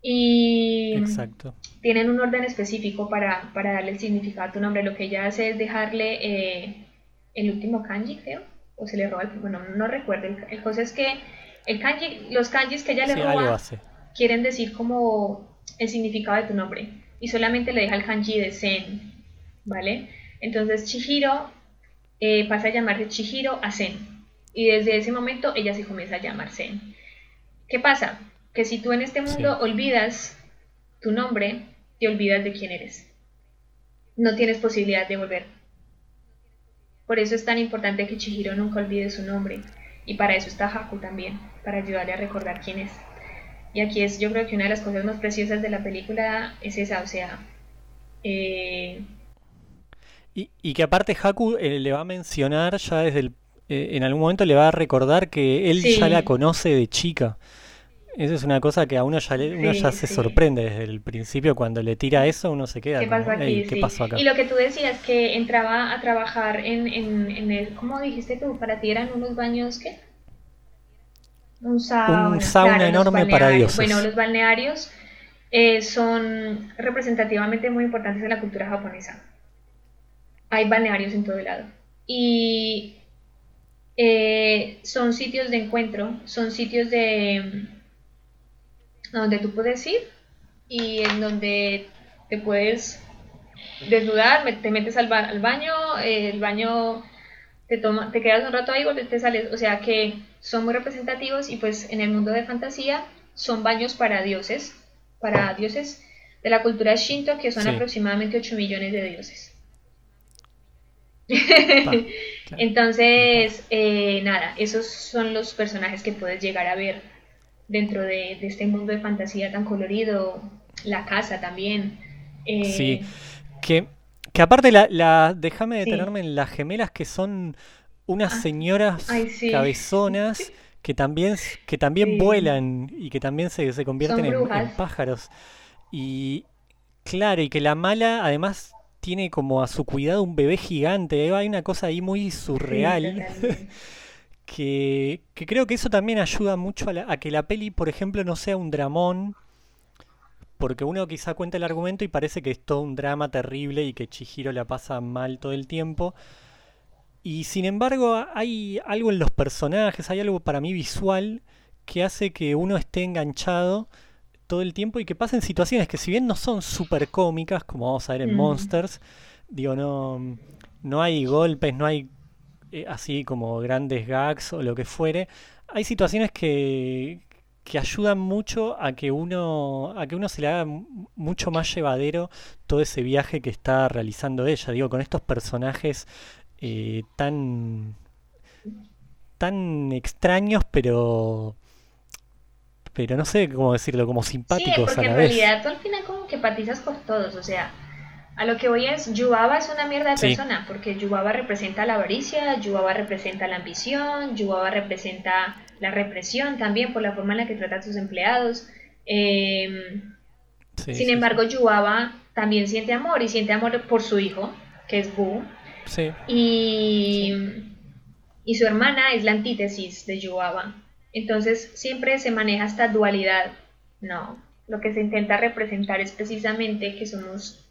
Speaker 2: Y Exacto. tienen un orden específico para, darle el significado a tu nombre. Lo que ella hace es dejarle eh, el último kanji, creo, o se le roba el... Bueno, no recuerdo. El, cosa es que el kanji, los kanjis que ella le roba quieren decir como el significado de tu nombre. Y solamente le deja el kanji de Zen, ¿vale? Entonces Chihiro eh, pasa a llamarse Chihiro a Zen. Y desde ese momento ella se comienza a llamar Zen. ¿Qué pasa? Que si tú en este mundo olvidas tu nombre, te olvidas de quién eres. No tienes posibilidad de volver. Por eso es tan importante que Chihiro nunca olvide su nombre. Y para eso está Haku también, para ayudarle a recordar quién es. Y aquí es, yo creo que una de las cosas más preciosas de la película es esa, o sea, eh,
Speaker 1: y, que aparte Haku eh, le va a mencionar ya desde el... Eh, en algún momento le va a recordar que él ya la conoce de chica. Eso es una cosa que a uno ya, uno ya se sorprende desde el principio cuando le tira eso, uno se queda.
Speaker 2: ¿Qué, pasó, aquí? ¿qué pasó acá? Y lo que tú decías, que entraba a trabajar en, en, el... ¿Cómo dijiste tú? Para ti eran unos baños, ¿qué?
Speaker 1: Un sauna, un sauna enorme para dioses.
Speaker 2: Bueno, los balnearios eh, son representativamente muy importantes en la cultura japonesa hay balnearios en todo el lado. Y eh, son sitios de encuentro, son sitios de donde tú puedes ir y en donde te puedes desnudar, te metes al, baño, el baño te toma, te quedas un rato ahí y te sales, o sea que son muy representativos y pues en el mundo de fantasía son baños para dioses, para dioses de la cultura Shinto que son aproximadamente 8 millones de dioses. Entonces, eh, nada, esos son los personajes que puedes llegar a ver dentro de, este mundo de fantasía tan colorido. La casa también.
Speaker 1: Eh, sí, que, que aparte, la, déjame detenerme en las gemelas que son unas ah, señoras cabezonas que también, que también vuelan y que también se, se convierten en, en pájaros. Y claro, y que la mala además tiene como a su cuidado un bebé gigante. Hay una cosa ahí muy surreal. que, creo que eso también ayuda mucho a, que la peli, por ejemplo, no sea un dramón. Porque uno quizá cuenta el argumento y parece que es todo un drama terrible y que Chihiro la pasa mal todo el tiempo. Y sin embargo, hay algo en los personajes, hay algo para mí visual que hace que uno esté enganchado todo el tiempo y que pasen situaciones que si bien no son súper cómicas, como vamos a ver en Monsters, digo, no, no hay golpes, no hay eh, así como grandes gags o lo que fuere, hay situaciones que, que ayudan mucho a que uno a que uno se le haga mucho más llevadero todo ese viaje que está realizando ella. Digo con estos personajes eh, tan tan extraños pero pero no sé cómo decirlo, como simpáticos
Speaker 2: sí, porque en realidad tú al final como que todos, o sea, A lo que voy es, Yubaba es una mierda de persona, porque Yubaba representa la avaricia, Yubaba representa la ambición, Yubaba representa la represión también por la forma en la que trata a sus empleados. Em, sin embargo, Yubaba también siente amor y siente amor por su hijo, que es Bu. Y, y su hermana es la antítesis de Yubaba. Entonces siempre se maneja esta dualidad. No, lo que se intenta representar es precisamente que somos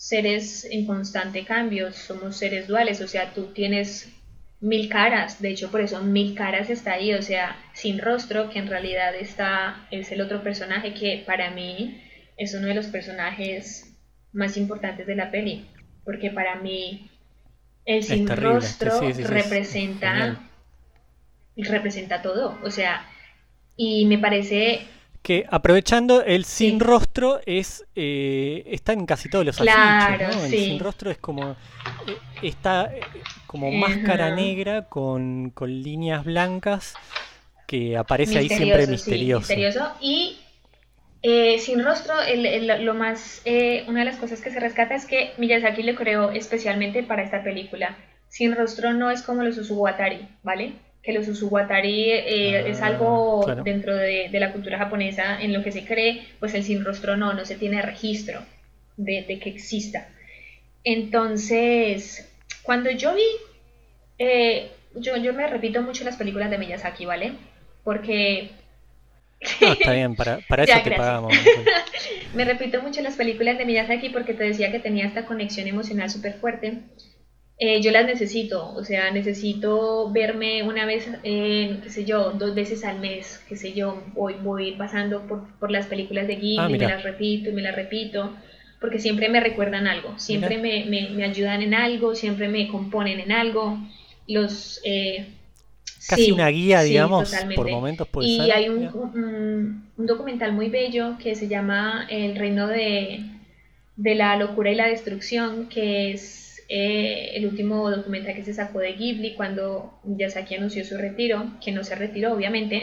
Speaker 2: seres en constante cambio, somos seres duales, o sea, tú tienes mil caras, de hecho por eso mil caras está ahí, o sea, sin rostro, que en realidad está, es el otro personaje que para mí es uno de los personajes más importantes de la peli, porque para mí el sin rostro representa representa todo, o sea, y me parece
Speaker 1: que aprovechando el sin rostro es eh, está en casi todos los
Speaker 2: claro,
Speaker 1: ¿no? El sin rostro es como eh, está eh, como máscara negra con, líneas blancas que aparece ahí siempre misterioso.
Speaker 2: misterioso y sin rostro lo más una de las cosas que se rescata es que Miyazaki le creó especialmente para esta película. Sin rostro no es como los Usuwatari, ¿vale? Que los usuwatari eh, es ah, algo dentro de, la cultura japonesa en lo que se cree, pues el sin rostro no, no se tiene registro de, que exista. Entonces, cuando yo vi, eh, yo, yo me repito mucho las películas de Miyazaki, ¿vale? Porque...
Speaker 1: No, está bien, para, para eso te pagamos.
Speaker 2: me repito mucho las películas de Miyazaki porque te decía que tenía esta conexión emocional súper fuerte eh, yo las necesito, o sea, necesito verme una vez, eh, qué sé yo, dos veces al mes, qué sé yo, voy, voy pasando por, las películas de Ghibli, ah, me las repito y me las repito, porque siempre me recuerdan algo, siempre me, me, ayudan en algo, siempre me componen en algo, los... Eh,
Speaker 1: Casi una guía, digamos, por momentos puede
Speaker 2: Y hay un, un, documental muy bello que se llama El reino de, de la locura y la destrucción, que es eh, el último documental que se sacó de Ghibli cuando Yasaki anunció su retiro, que no se retiró obviamente,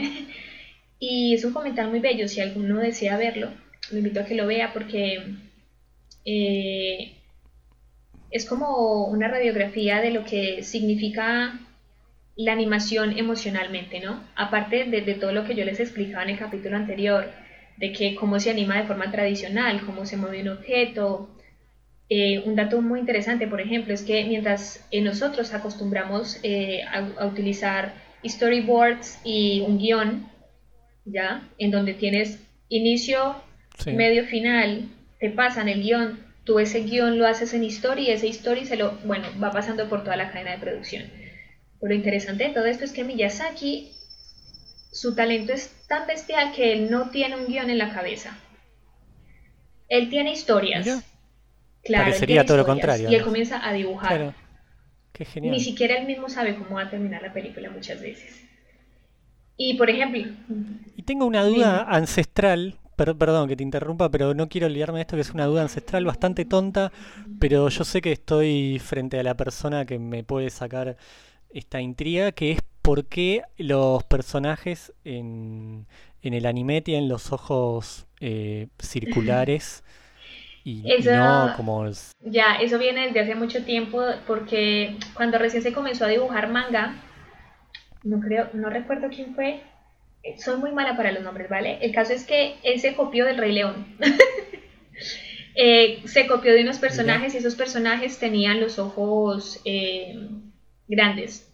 Speaker 2: y es un comentario muy bello, si alguno desea verlo, lo invito a que lo vea porque eh, es como una radiografía de lo que significa la animación emocionalmente, ¿no? Aparte de, de todo lo que yo les explicaba en el capítulo anterior, de que cómo se anima de forma tradicional, cómo se mueve un objeto, eh, un dato muy interesante, por ejemplo, es que mientras eh, nosotros acostumbramos eh, a, utilizar storyboards y un guion, ¿ya? En donde tienes inicio, medio, final, te pasan el guion, tú ese guion lo haces en historia y ese story se lo, bueno, va pasando por toda la cadena de producción. Pero lo interesante de todo esto es que Miyazaki, su talento es tan bestial que él no tiene un guion en la cabeza. Él tiene historias.
Speaker 1: Claro, Parecería todo lo contrario.
Speaker 2: Y él comienza a dibujar. Qué genial. Ni siquiera él mismo sabe cómo va a terminar la película muchas veces. Y por ejemplo.
Speaker 1: Y tengo una duda ancestral. perdón que te interrumpa, pero no quiero olvidarme de esto, que es una duda ancestral bastante tonta, pero yo sé que estoy frente a la persona que me puede sacar esta intriga, que es por qué los personajes en, en el anime tienen los ojos eh, circulares eso, como...
Speaker 2: Ya, eso viene desde hace mucho tiempo porque cuando recién se comenzó a dibujar manga, no creo, no recuerdo quién fue, eh, soy muy mala para los nombres, ¿vale? El caso es que él se copió del Rey León. Eh, se copió de unos personajes y esos personajes tenían los ojos eh, grandes,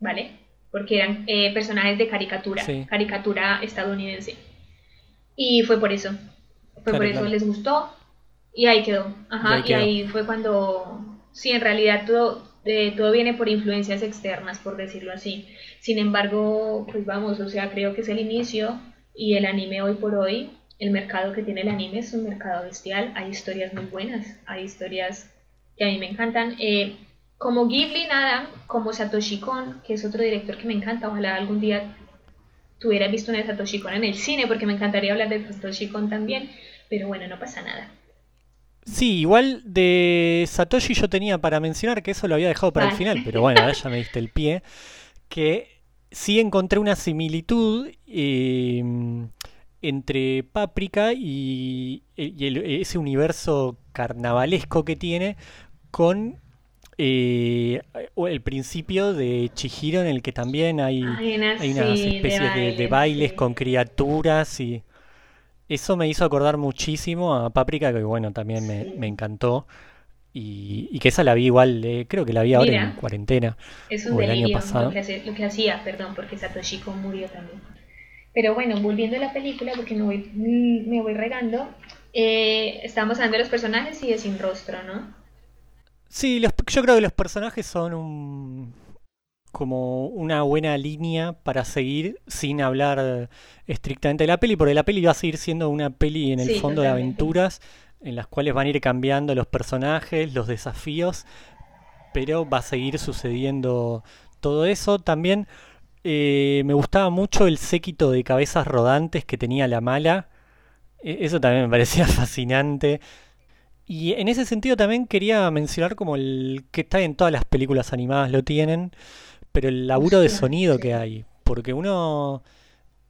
Speaker 2: ¿vale? Porque eran personajes de caricatura, caricatura estadounidense. Y fue por eso. Fue por eso les gustó y ahí quedó. Ajá, y ahí, fue cuando, sí, en realidad todo, eh, todo viene por influencias externas, por decirlo así. Sin embargo, pues vamos, o sea, creo que es el inicio y el anime hoy por hoy, el mercado que tiene el anime es un mercado bestial. Hay historias muy buenas, hay historias que a mí me encantan. Eh, como Ghibli, nada, como Satoshi Kon, que es otro director que me encanta, ojalá algún día tuviera visto una de Satoshi Kon en el cine, porque me encantaría hablar de Satoshi Kon también, pero bueno, no pasa nada.
Speaker 1: Sí, igual de Satoshi yo tenía para mencionar que eso lo había dejado para el final, pero bueno, ya me diste el pie. Que sí encontré una similitud em, entre Páprica y, ese universo carnavalesco que tiene con eh, el principio de Chihiro en el que también hay,
Speaker 2: unas
Speaker 1: especies de, bailes con criaturas y eso me hizo acordar muchísimo a Páprica que bueno también me, encantó. Y, que esa la vi igual eh, creo que la vi ahora en cuarentena
Speaker 2: es un o el año pasado. lo que, lo que hacía perdón porque Satoshi Kon murió también. Pero bueno, volviendo a la película, porque me voy, me voy regando, eh, estamos hablando de los personajes y de Sin Rostro, ¿no?
Speaker 1: Sí, yo creo que los personajes son un, como una buena línea para seguir sin hablar estrictamente de la peli, porque la peli va a seguir siendo una peli en el fondo de aventuras en las cuales van a ir cambiando los personajes, los desafíos, pero va a seguir sucediendo todo eso. También eh, me gustaba mucho el séquito de cabezas rodantes que tenía la mala. E, eso también me parecía fascinante. Y en ese sentido también quería mencionar como el que está en todas las películas animadas lo tienen, pero el laburo de sonido que hay. Porque uno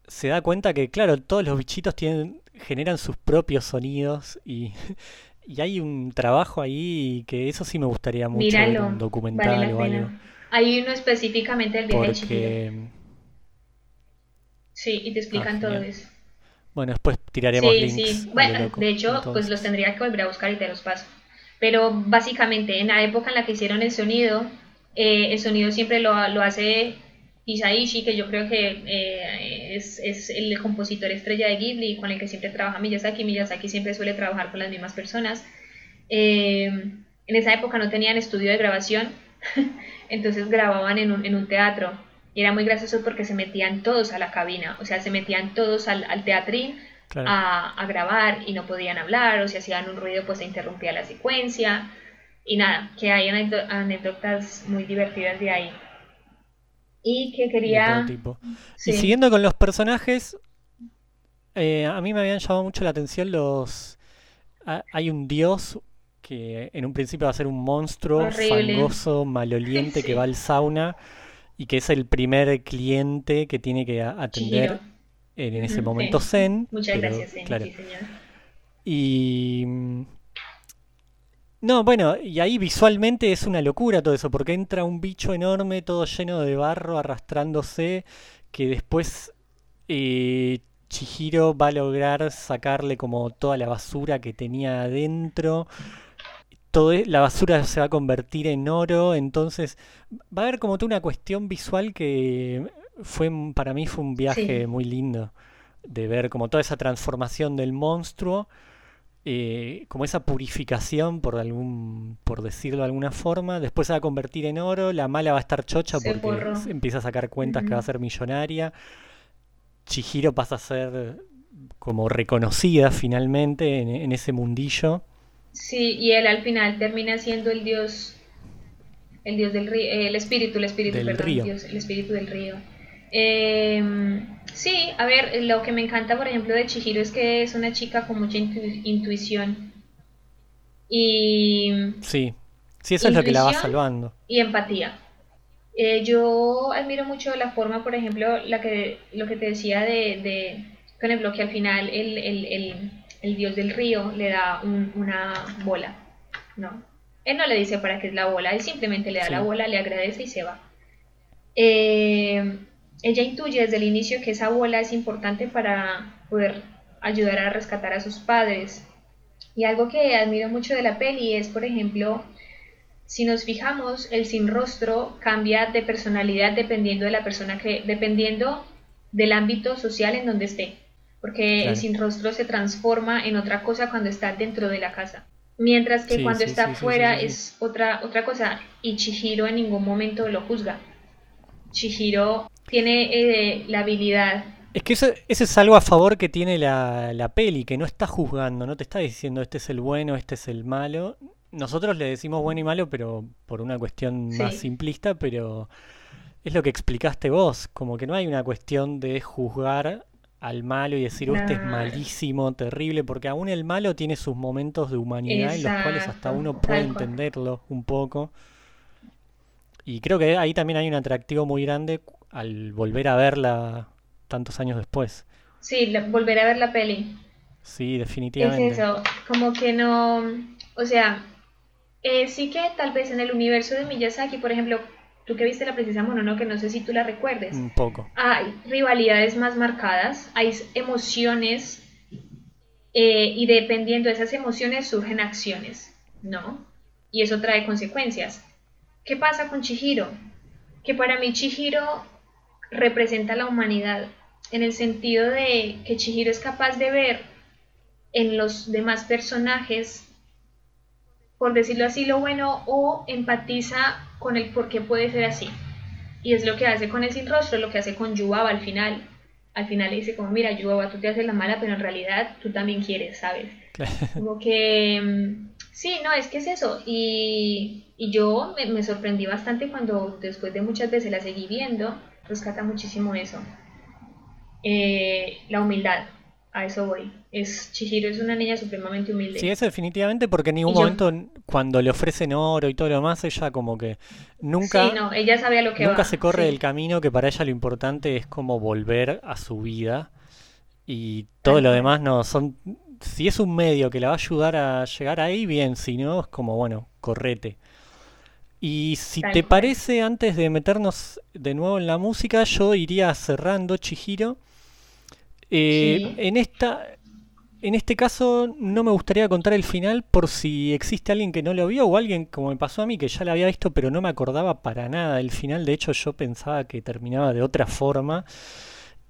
Speaker 1: se da cuenta que, claro, todos los bichitos tienen, generan sus propios sonidos y, hay un trabajo ahí que eso sí me gustaría mucho ver un documental o algo.
Speaker 2: Hay uno específicamente el viaje Porque... Sí, y te explican ah, todo eso.
Speaker 1: Bueno, después tiraremos links.
Speaker 2: Sí, bueno, de hecho, pues los tendría que volver a buscar y te los paso. Pero básicamente, en la época en la que hicieron el sonido, eh, el sonido siempre lo, lo, hace Isaishi, que yo creo que eh, es, es, el compositor estrella de Ghibli, con el que siempre trabaja Miyazaki. Miyazaki siempre suele trabajar con las mismas personas. Eh, en esa época no tenían estudio de grabación, entonces grababan en un, en un teatro y era muy gracioso porque se metían todos a la cabina, o sea, se metían todos al, al teatrín a, a, grabar y no podían hablar o si hacían un ruido pues se interrumpía la secuencia y nada, que hay anécdotas muy divertidas de ahí. Y que quería...
Speaker 1: Y siguiendo con los personajes, eh, a mí me habían llamado mucho la atención los... Hay un dios que en un principio va a ser un monstruo fangoso, maloliente que va al sauna y que es el primer cliente que tiene que atender en, ese momento Zen.
Speaker 2: Muchas gracias, Zen.
Speaker 1: Y no, bueno, y ahí visualmente es una locura todo eso, porque entra un bicho enorme, todo lleno de barro, arrastrándose, que después eh, Chihiro va a lograr sacarle como toda la basura que tenía adentro. Todo, e, la basura se va a convertir en oro, entonces va a haber como toda una cuestión visual que fue para mí fue un viaje muy lindo de ver como toda esa transformación del monstruo, eh, como esa purificación por algún, por decirlo de alguna forma, después se va a convertir en oro, la mala va a estar chocha porque empieza a sacar cuentas que va a ser millonaria, Chihiro pasa a ser como reconocida finalmente en ese mundillo.
Speaker 2: Sí, y él al final termina siendo el dios, el dios del río, el espíritu, el espíritu,
Speaker 1: del
Speaker 2: perdón,
Speaker 1: río.
Speaker 2: el espíritu del río. Em, sí, a ver, lo que me encanta, por ejemplo, de Chihiro es que es una chica con mucha intuición. Y.
Speaker 1: Sí, sí, eso es lo que la va salvando.
Speaker 2: Y empatía. Eh, yo admiro mucho la forma, por ejemplo, la que, lo que te decía de, de con el bloque al final, el, el, el el dios del río le da una bola, ¿no? Él no le dice para qué es la bola, él simplemente le da la bola, le agradece y se va. Eh, ella intuye desde el inicio que esa bola es importante para poder ayudar a rescatar a sus padres. Y algo que admiro mucho de la peli es, por ejemplo, si nos fijamos, el sin rostro cambia de personalidad dependiendo de la persona que, dependiendo del ámbito social en donde esté porque el sin rostro se transforma en otra cosa cuando está dentro de la casa. Mientras que cuando está fuera es otra, otra cosa y Chihiro en ningún momento lo juzga. Chihiro tiene eh, la habilidad.
Speaker 1: Es que eso, es algo a favor que tiene la, la peli, que no está juzgando, no te está diciendo este es el bueno, este es el malo. Nosotros le decimos bueno y malo, pero por una cuestión más simplista, pero es lo que explicaste vos, como que no hay una cuestión de juzgar al malo y decir, este es malísimo, terrible, porque aún el malo tiene sus momentos de humanidad en los cuales hasta uno puede entenderlo un poco. Y creo que ahí también hay un atractivo muy grande al volver a verla tantos años después.
Speaker 2: Sí, volver a ver la peli.
Speaker 1: Sí, definitivamente.
Speaker 2: Es eso, como que no, o sea, eh, sí que tal vez en el universo de Miyazaki, por ejemplo, tú que viste la princesa Mononoke, no sé si tú la recuerdes.
Speaker 1: Un poco.
Speaker 2: Hay rivalidades más marcadas, hay emociones eh, y dependiendo de esas emociones surgen acciones, ¿no? Y eso trae consecuencias. ¿Qué pasa con Chihiro? Que para mí Chihiro representa la humanidad en el sentido de que Chihiro es capaz de ver en los demás personajes, por decirlo así, lo bueno o empatiza con el por qué puede ser así. Y es lo que hace con el sin rostro, lo que hace con Yubaba al final. Al final le dice como, mira, Yubaba, tú te haces la mala, pero en realidad tú también quieres, ¿sabes? Como que... Mm, sí, no, es que es eso. Y, yo me, sorprendí bastante cuando después de muchas veces la seguí viendo, rescata muchísimo eso. Eh, la humildad, a eso voy. Es, Chihiro es una niña supremamente humilde.
Speaker 1: Sí, eso definitivamente, porque en ningún momento cuando le ofrecen oro y todo lo demás, ella como que nunca...
Speaker 2: Sí, no, ella sabía lo que
Speaker 1: Nunca se corre del camino, que para ella lo importante es como volver a su vida. Y todo lo demás no son... Si es un medio que la va a ayudar a llegar ahí, bien, si no, es como, bueno, correte. Y si te parece, antes de meternos de nuevo en la música, yo iría cerrando Chihiro. Eh, en esta, en este caso no me gustaría contar el final por si existe alguien que no lo vio o alguien como me pasó a mí que ya lo había visto pero no me acordaba para nada el final. De hecho yo pensaba que terminaba de otra forma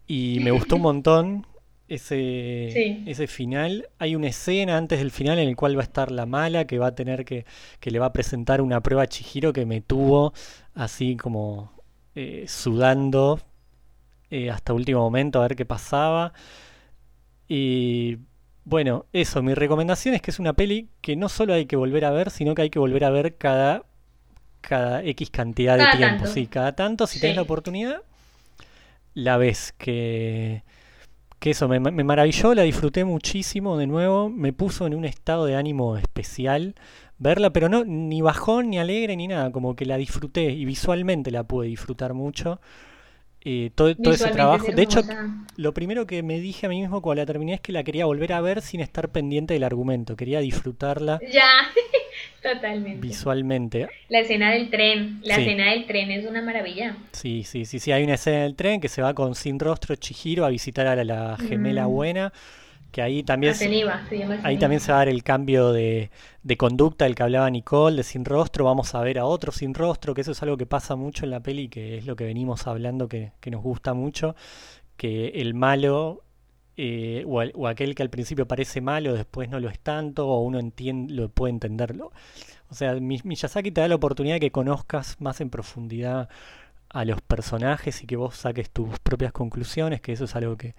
Speaker 1: y me gustó un montón ese, ese final. Hay una escena antes del final en el cual va a estar la mala que va a tener que, que le va a presentar una prueba a Chihiro que me tuvo así como eh, sudando eh, hasta último momento a ver qué pasaba. Y bueno, eso, mi recomendación es que es una peli que no solo hay que volver a ver, sino que hay que volver a ver cada, cada X cantidad de tiempo. Sí, cada tanto, si tenés la oportunidad, la ves. Que, que eso, me, me, maravilló, la disfruté muchísimo de nuevo, me puso en un estado de ánimo especial verla, pero no ni bajón, ni alegre, ni nada, como que la disfruté y visualmente la pude disfrutar mucho. Eh, todo, ese trabajo. De hecho, lo primero que me dije a mí mismo cuando la terminé es que la quería volver a ver sin estar pendiente del argumento. Quería disfrutarla.
Speaker 2: Ya, totalmente.
Speaker 1: Visualmente.
Speaker 2: La escena del tren. La escena del tren es una maravilla.
Speaker 1: Sí, sí, sí, sí. Hay una escena del tren que se va con Sin Rostro Chihiro a visitar a la, gemela mm. buena que ahí también, ahí también se va a dar el cambio de, conducta del que hablaba Nicole, de sin rostro, vamos a ver a otro sin rostro, que eso es algo que pasa mucho en la peli, que es lo que venimos hablando, que, nos gusta mucho, que el malo eh, o, aquel que al principio parece malo, después no lo es tanto, o uno entiende, lo puede entenderlo. O sea, Miyazaki te da la oportunidad de que conozcas más en profundidad a los personajes y que vos saques tus propias conclusiones, que eso es algo que,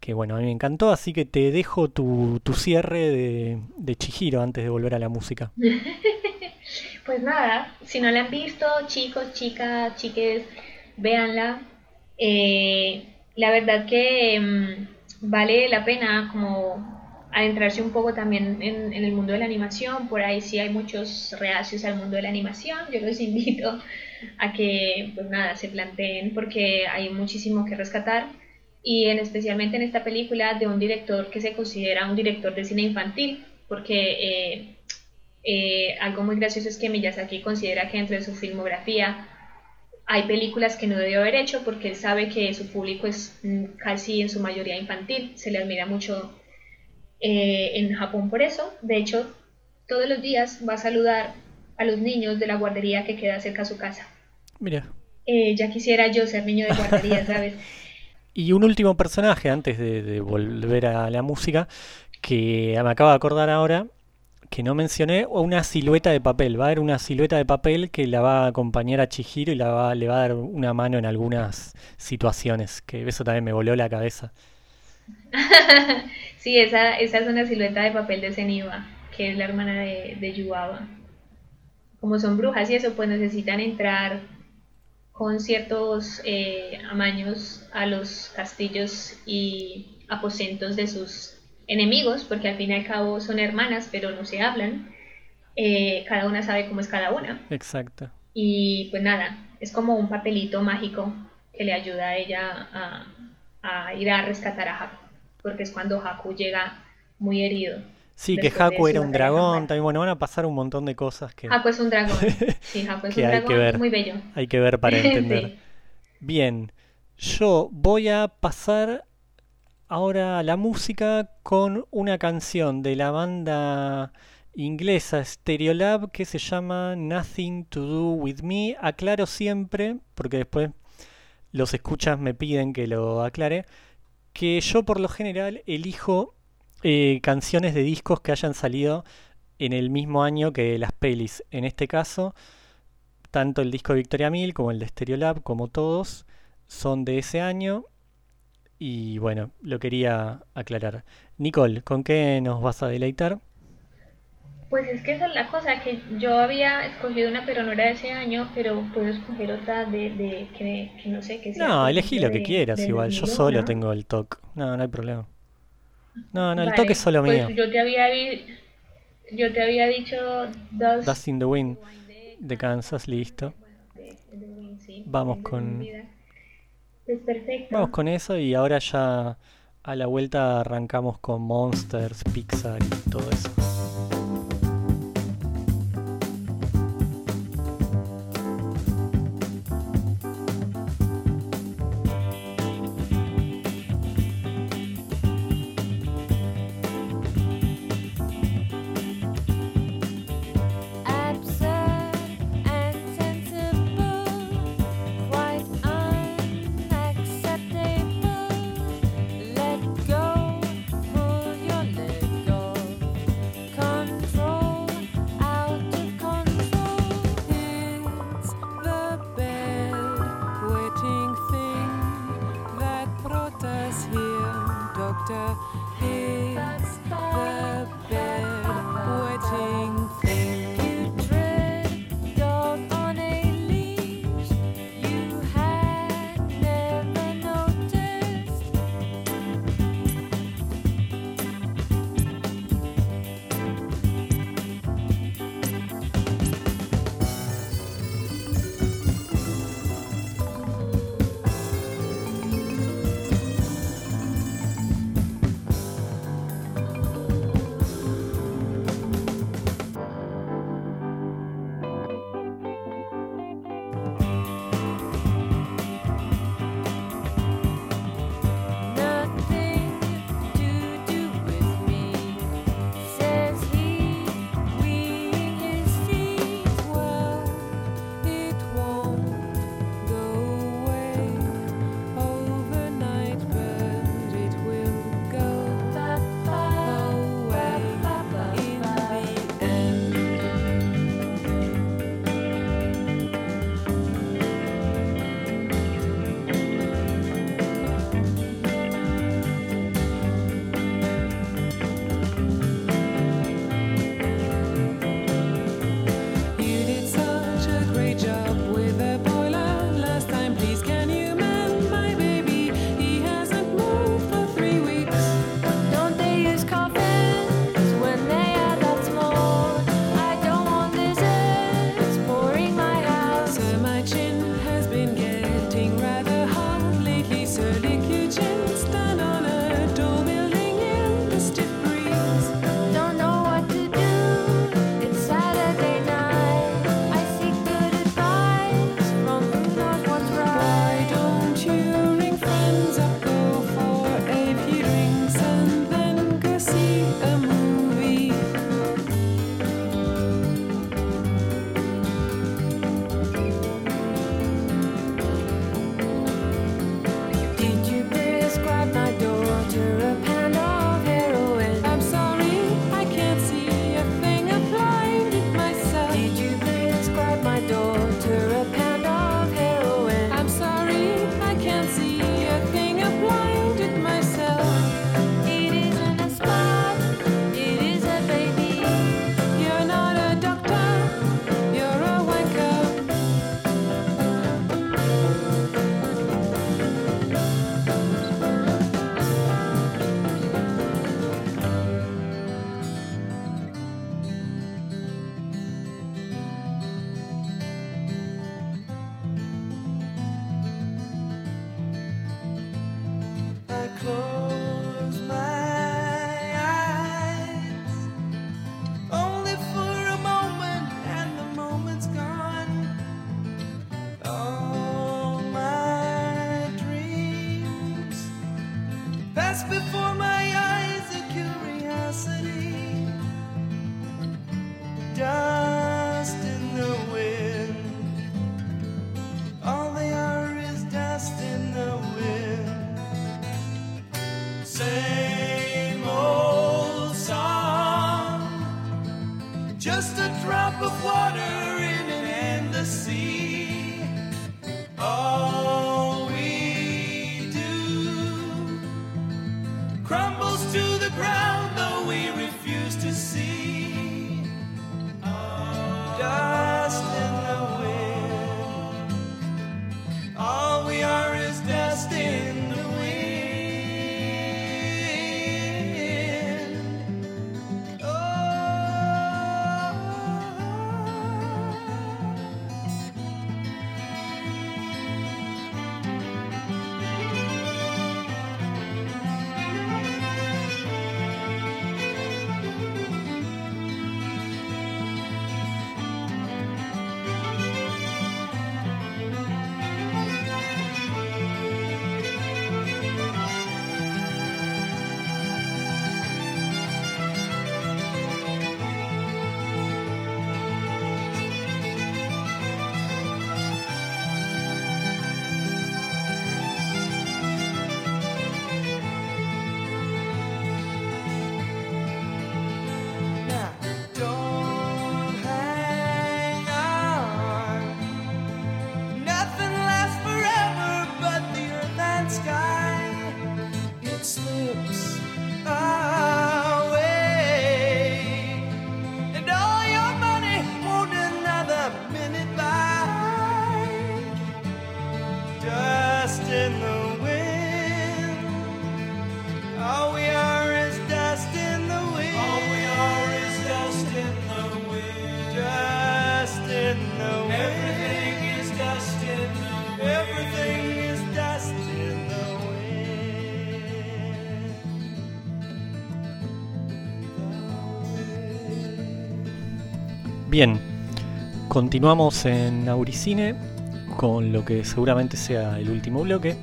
Speaker 1: que bueno, a mí me encantó, así que te dejo tu, tu cierre de, de Chihiro antes de volver a la música.
Speaker 2: pues nada, si no la han visto, chicos, chicas, chiques, véanla. Eh, la verdad que mm, vale la pena como adentrarse un poco también en, el mundo de la animación. Por ahí sí hay muchos reacios al mundo de la animación. Yo los invito a que, pues nada, se planteen porque hay muchísimo que rescatar y en, especialmente en esta película de un director que se considera un director de cine infantil, porque eh, eh, algo muy gracioso es que Miyazaki considera que dentro de su filmografía hay películas que no debió haber hecho porque él sabe que su público es mm, casi en su mayoría infantil, se le admira mucho eh, en Japón por eso, de hecho todos los días va a saludar a los niños de la guardería que queda cerca de su casa.
Speaker 1: Mira.
Speaker 2: ya quisiera yo ser niño de guardería, ¿sabes?
Speaker 1: Y un último personaje, antes de, volver a la música, que me acabo de acordar ahora, que no mencioné, una silueta de papel. Va a haber una silueta de papel que la va a acompañar a Chihiro y la va, le va a dar una mano en algunas situaciones, que eso también me voló la cabeza.
Speaker 2: sí, esa, esa es una silueta de papel de Zeniba, que es la hermana de, de Yubaba. Como son brujas y eso, pues necesitan entrar con ciertos eh, amaños a los castillos y aposentos de sus enemigos, porque al fin y al cabo son hermanas, pero no se hablan. Eh, cada una sabe cómo es cada una.
Speaker 1: Exacto.
Speaker 2: Y pues nada, es como un papelito mágico que le ayuda a ella a, a ir a rescatar a Haku, porque es cuando Haku llega muy herido.
Speaker 1: Sí, que Haku era un dragón, también bueno, van a pasar un montón de cosas que...
Speaker 2: Haku es un dragón, sí, Haku es un dragón muy bello.
Speaker 1: Hay que ver para entender. Bien, yo voy a pasar ahora la música con una canción de la banda inglesa Stereolab que se llama Nothing to Do with Me. Aclaro siempre, porque después los escuchas me piden que lo aclare, que yo por lo general elijo eh, canciones de discos que hayan salido en el mismo año que las pelis. En este caso, tanto el disco de Victoria Mill como el de Stereolab, como todos, son de ese año. Y bueno, lo quería aclarar. Nicole, ¿con qué nos vas a deleitar?
Speaker 2: Pues es que esa es la cosa, que yo había escogido una, pero no era de ese año, pero puedo escoger otra de, de que, no sé, que sea.
Speaker 1: No, elegí lo que quieras, igual. yo solo tengo el toque. No, no hay problema. No, no, el toque es solo pues
Speaker 2: mío. Yo te había, yo te había dicho
Speaker 1: Dust, in the Wind de Kansas, listo. Vamos con. Vamos con eso y ahora ya a la vuelta arrancamos con Monsters, Pixar y todo eso. Bien, continuamos en Auricine con lo que seguramente sea el último bloque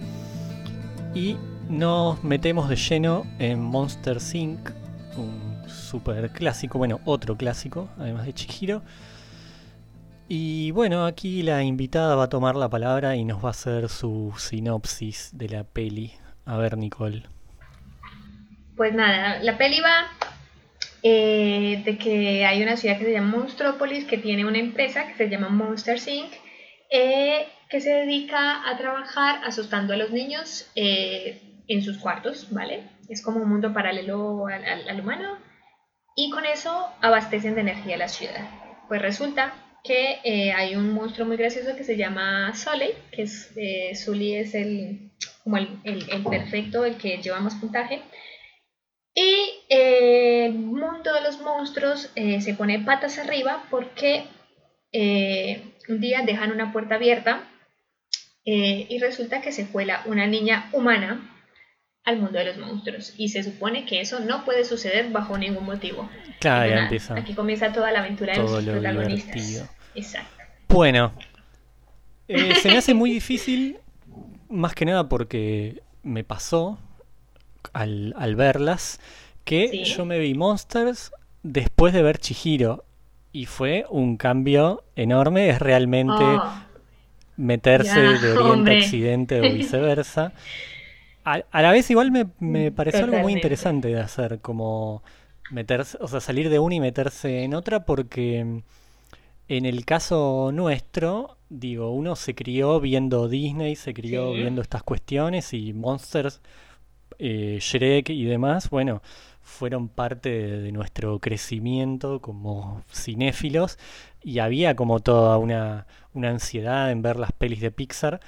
Speaker 1: y nos metemos de lleno en Monster Inc., un super clásico, bueno, otro clásico, además de Chihiro. Y bueno, aquí la invitada va a tomar la palabra y nos va a hacer su sinopsis de la peli. A ver, Nicole.
Speaker 2: Pues nada, la peli va eh, de que hay una ciudad que se llama Monstrópolis que tiene una empresa que se llama Monster Inc. Eh, que se dedica a trabajar asustando a los niños eh, en sus cuartos, ¿vale? Es como un mundo paralelo al, humano y con eso abastecen de energía la ciudad. Pues resulta que hay un monstruo muy gracioso que se llama Sully, que es, es el, el, el, perfecto, el que lleva más puntaje. Y eh, el mundo de los monstruos se pone patas arriba porque un día dejan una puerta abierta y resulta que se cuela una niña humana al mundo de los monstruos. Y se supone que eso no puede suceder bajo ningún motivo.
Speaker 1: Claro, ya empieza.
Speaker 2: Aquí comienza toda la aventura
Speaker 1: todo
Speaker 2: de los protagonistas.
Speaker 1: Divertido.
Speaker 2: Exacto.
Speaker 1: Bueno, eh, se me hace muy difícil, más que nada porque me pasó al, al verlas, que
Speaker 2: Sí.
Speaker 1: yo me vi Monsters después de ver Chihiro. Y fue un cambio enorme, es realmente
Speaker 2: Oh,
Speaker 1: meterse
Speaker 2: ya,
Speaker 1: de Oriente a. Occidente o viceversa. A, a la vez igual me, me pareció algo muy interesante de hacer, como meterse, o sea, salir de una y meterse en otra, porque mm, en el caso nuestro, digo, uno se crió viendo Disney, se crió
Speaker 2: Sí.
Speaker 1: viendo estas cuestiones y Monsters, eh, Shrek y demás, bueno, fueron parte de, de nuestro crecimiento como cinéfilos y había como toda una, una ansiedad en ver las pelis de Pixar.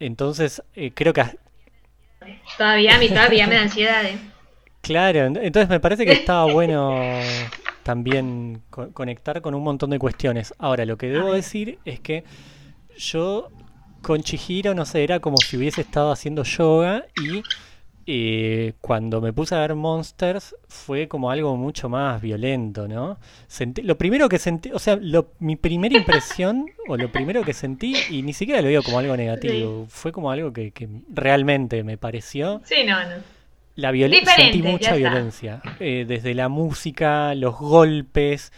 Speaker 1: Entonces, eh, creo que
Speaker 2: Todavía a mí todavía me da ansiedad. ¿eh?
Speaker 1: Claro, ent- entonces me parece que estaba bueno también co- conectar con un montón de cuestiones. Ahora, lo que debo
Speaker 2: ver.
Speaker 1: decir es que yo con Chihiro, no sé, era como si hubiese estado haciendo yoga y eh, cuando me puse a ver Monsters fue como algo mucho más violento, ¿no? Sentí- lo primero que sentí, o sea, lo- mi primera impresión o lo primero que sentí, y ni siquiera lo digo como algo negativo, fue como algo que, que realmente me pareció
Speaker 2: Sí, no, no.
Speaker 1: la violen-
Speaker 2: Diferente,
Speaker 1: sentí
Speaker 2: ya
Speaker 1: mucha violencia, eh, desde la música, los golpes.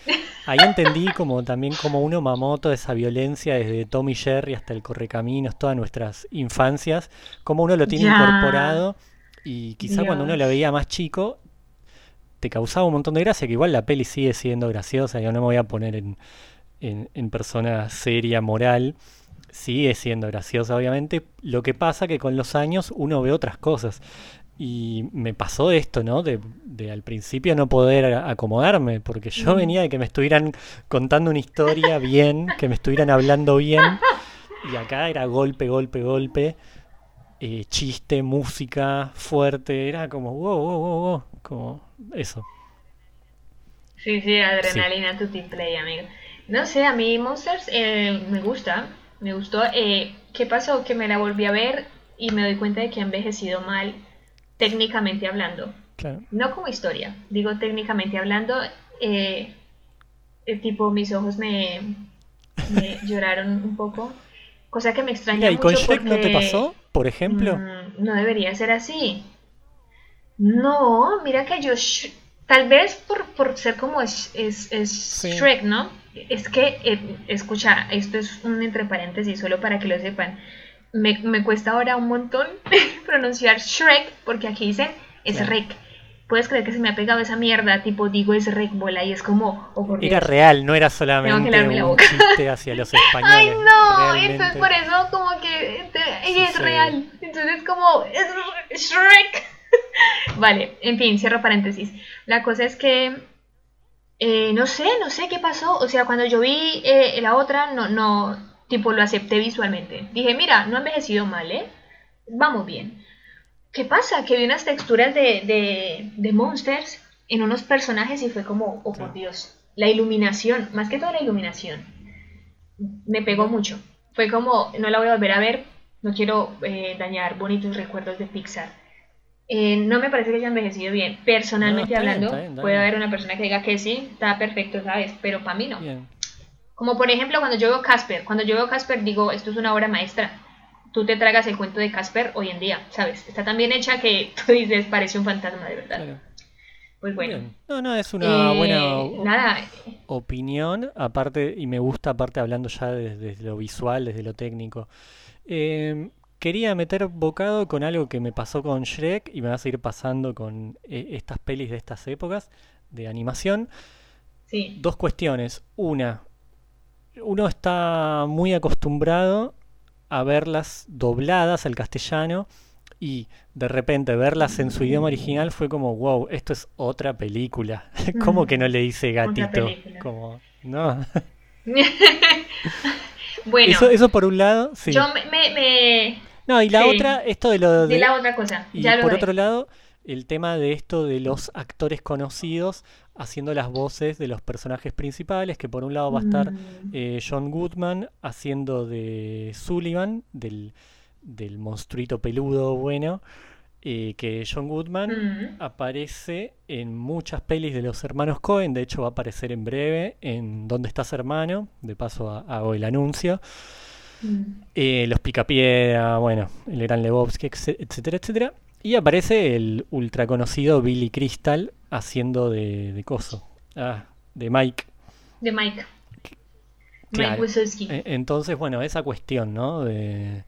Speaker 1: Ahí entendí como también como uno mamó toda esa violencia desde Tom y Jerry hasta el Correcaminos, todas nuestras infancias, como uno lo tiene
Speaker 2: Ya.
Speaker 1: incorporado y quizá cuando uno
Speaker 2: Dios.
Speaker 1: veía más chico te causaba un montón de gracia, que igual la peli sigue siendo graciosa, yo no me voy a poner en, en, en persona seria, moral, sigue siendo graciosa obviamente, lo que pasa que con los años uno ve otras cosas. Y me pasó esto, ¿no? De, de al principio no poder acomodarme, porque yo
Speaker 2: Mm.
Speaker 1: venía de que me estuvieran contando una historia bien, que me estuvieran hablando bien, y acá era golpe, golpe, golpe, eh, chiste, música fuerte, era como wow, wow, wow, wow, como eso.
Speaker 2: Sí, sí, adrenalina tutti play, amigo. No sé, a mí Monsters eh, me gusta, me gustó. Eh, ¿qué pasó? Que me la volví a ver y me doy cuenta de que ha envejecido mal, técnicamente hablando.
Speaker 1: Claro.
Speaker 2: No como historia, digo técnicamente hablando, eh, eh, tipo mis ojos me, me lloraron un poco, cosa que me extraña
Speaker 1: Mira, ¿y con
Speaker 2: mucho
Speaker 1: Shrek no te pasó, por ejemplo?
Speaker 2: mm, no debería ser así. No, mira que yo, Sh- tal vez por, por ser como es, es, es
Speaker 1: Sí.
Speaker 2: Shrek, ¿no? Es que, eh, escucha, esto es un entre paréntesis, solo para que lo sepan. Me, me cuesta ahora un montón pronunciar Shrek, porque aquí dicen es. Puedes creer que se me ha pegado esa mierda, tipo digo es Rek bola y es como, oh por
Speaker 1: Era
Speaker 2: Dios.
Speaker 1: real, no era solamente un
Speaker 2: boca.
Speaker 1: chiste hacia los españoles.
Speaker 2: Ay, no,
Speaker 1: realmente.
Speaker 2: entonces por eso como que ella es
Speaker 1: Sí.
Speaker 2: real. Entonces como es Shrek. vale, en fin, cierro paréntesis. La cosa es que eh, no sé, no sé qué pasó. O sea, cuando yo vi eh, la otra, no, no, tipo lo acepté visualmente. Dije, mira, no ha envejecido mal, ¿eh? Vamos bien. ¿Qué pasa? Que vi unas texturas de, de, de monsters en unos personajes y fue como, oh por. Dios, la iluminación, más que todo la iluminación, me pegó mucho. Fue como, no la voy a volver a ver, no quiero eh, dañar bonitos recuerdos de Pixar. Eh, no me parece que haya envejecido bien. Personalmente
Speaker 1: No, está bien,
Speaker 2: hablando,
Speaker 1: está bien, está
Speaker 2: puede haber una persona que diga que sí, está perfecto, ¿sabes? Pero para mí no. Como por ejemplo cuando yo veo Casper, cuando yo veo Casper digo, esto es una obra maestra. Tú te tragas el cuento de Casper hoy en día, ¿sabes? Está tan bien hecha que tú dices, parece un fantasma de verdad.
Speaker 1: Claro.
Speaker 2: Pues bueno.
Speaker 1: Bien. No, no, es una
Speaker 2: Eh,
Speaker 1: buena
Speaker 2: Nada,
Speaker 1: opinión, aparte, y me gusta, aparte, hablando ya desde, desde lo visual, desde lo técnico. Eh, quería meter bocado con algo que me pasó con Shrek y me va a seguir pasando con eh, estas pelis de estas épocas de animación.
Speaker 2: sí.
Speaker 1: Dos cuestiones. Una, uno está muy acostumbrado a verlas dobladas al castellano y de repente verlas en su idioma original fue como, wow, esto es otra película. ¿Cómo que no le dice
Speaker 2: Otra
Speaker 1: gatito? Como, no.
Speaker 2: bueno,
Speaker 1: Eso, eso por un lado, sí.
Speaker 2: yo me,
Speaker 1: No, y la
Speaker 2: sí.
Speaker 1: otra, esto de lo de...
Speaker 2: la otra cosa.
Speaker 1: Y
Speaker 2: lo
Speaker 1: por otro lado, el tema de esto de los actores conocidos haciendo las voces de los personajes principales, que por un lado va a estar
Speaker 2: Mm,
Speaker 1: eh, John Goodman haciendo de Sullivan, del, del monstruito peludo bueno, eh, que John Goodman
Speaker 2: mm,
Speaker 1: aparece en muchas pelis de los hermanos Cohen, de hecho va a aparecer en breve en ¿Dónde estás hermano? De paso ha- hago el anuncio.
Speaker 2: mm.
Speaker 1: Eh, los Picapiedra, bueno, el Gran Lebowski, etc- etcétera, etcétera. Y aparece el ultra conocido Billy Crystal haciendo de, de coso. Ah, de Mike.
Speaker 2: De Mike.
Speaker 1: Claro.
Speaker 2: Mike.
Speaker 1: E- Entonces, bueno, esa cuestión, ¿no? De,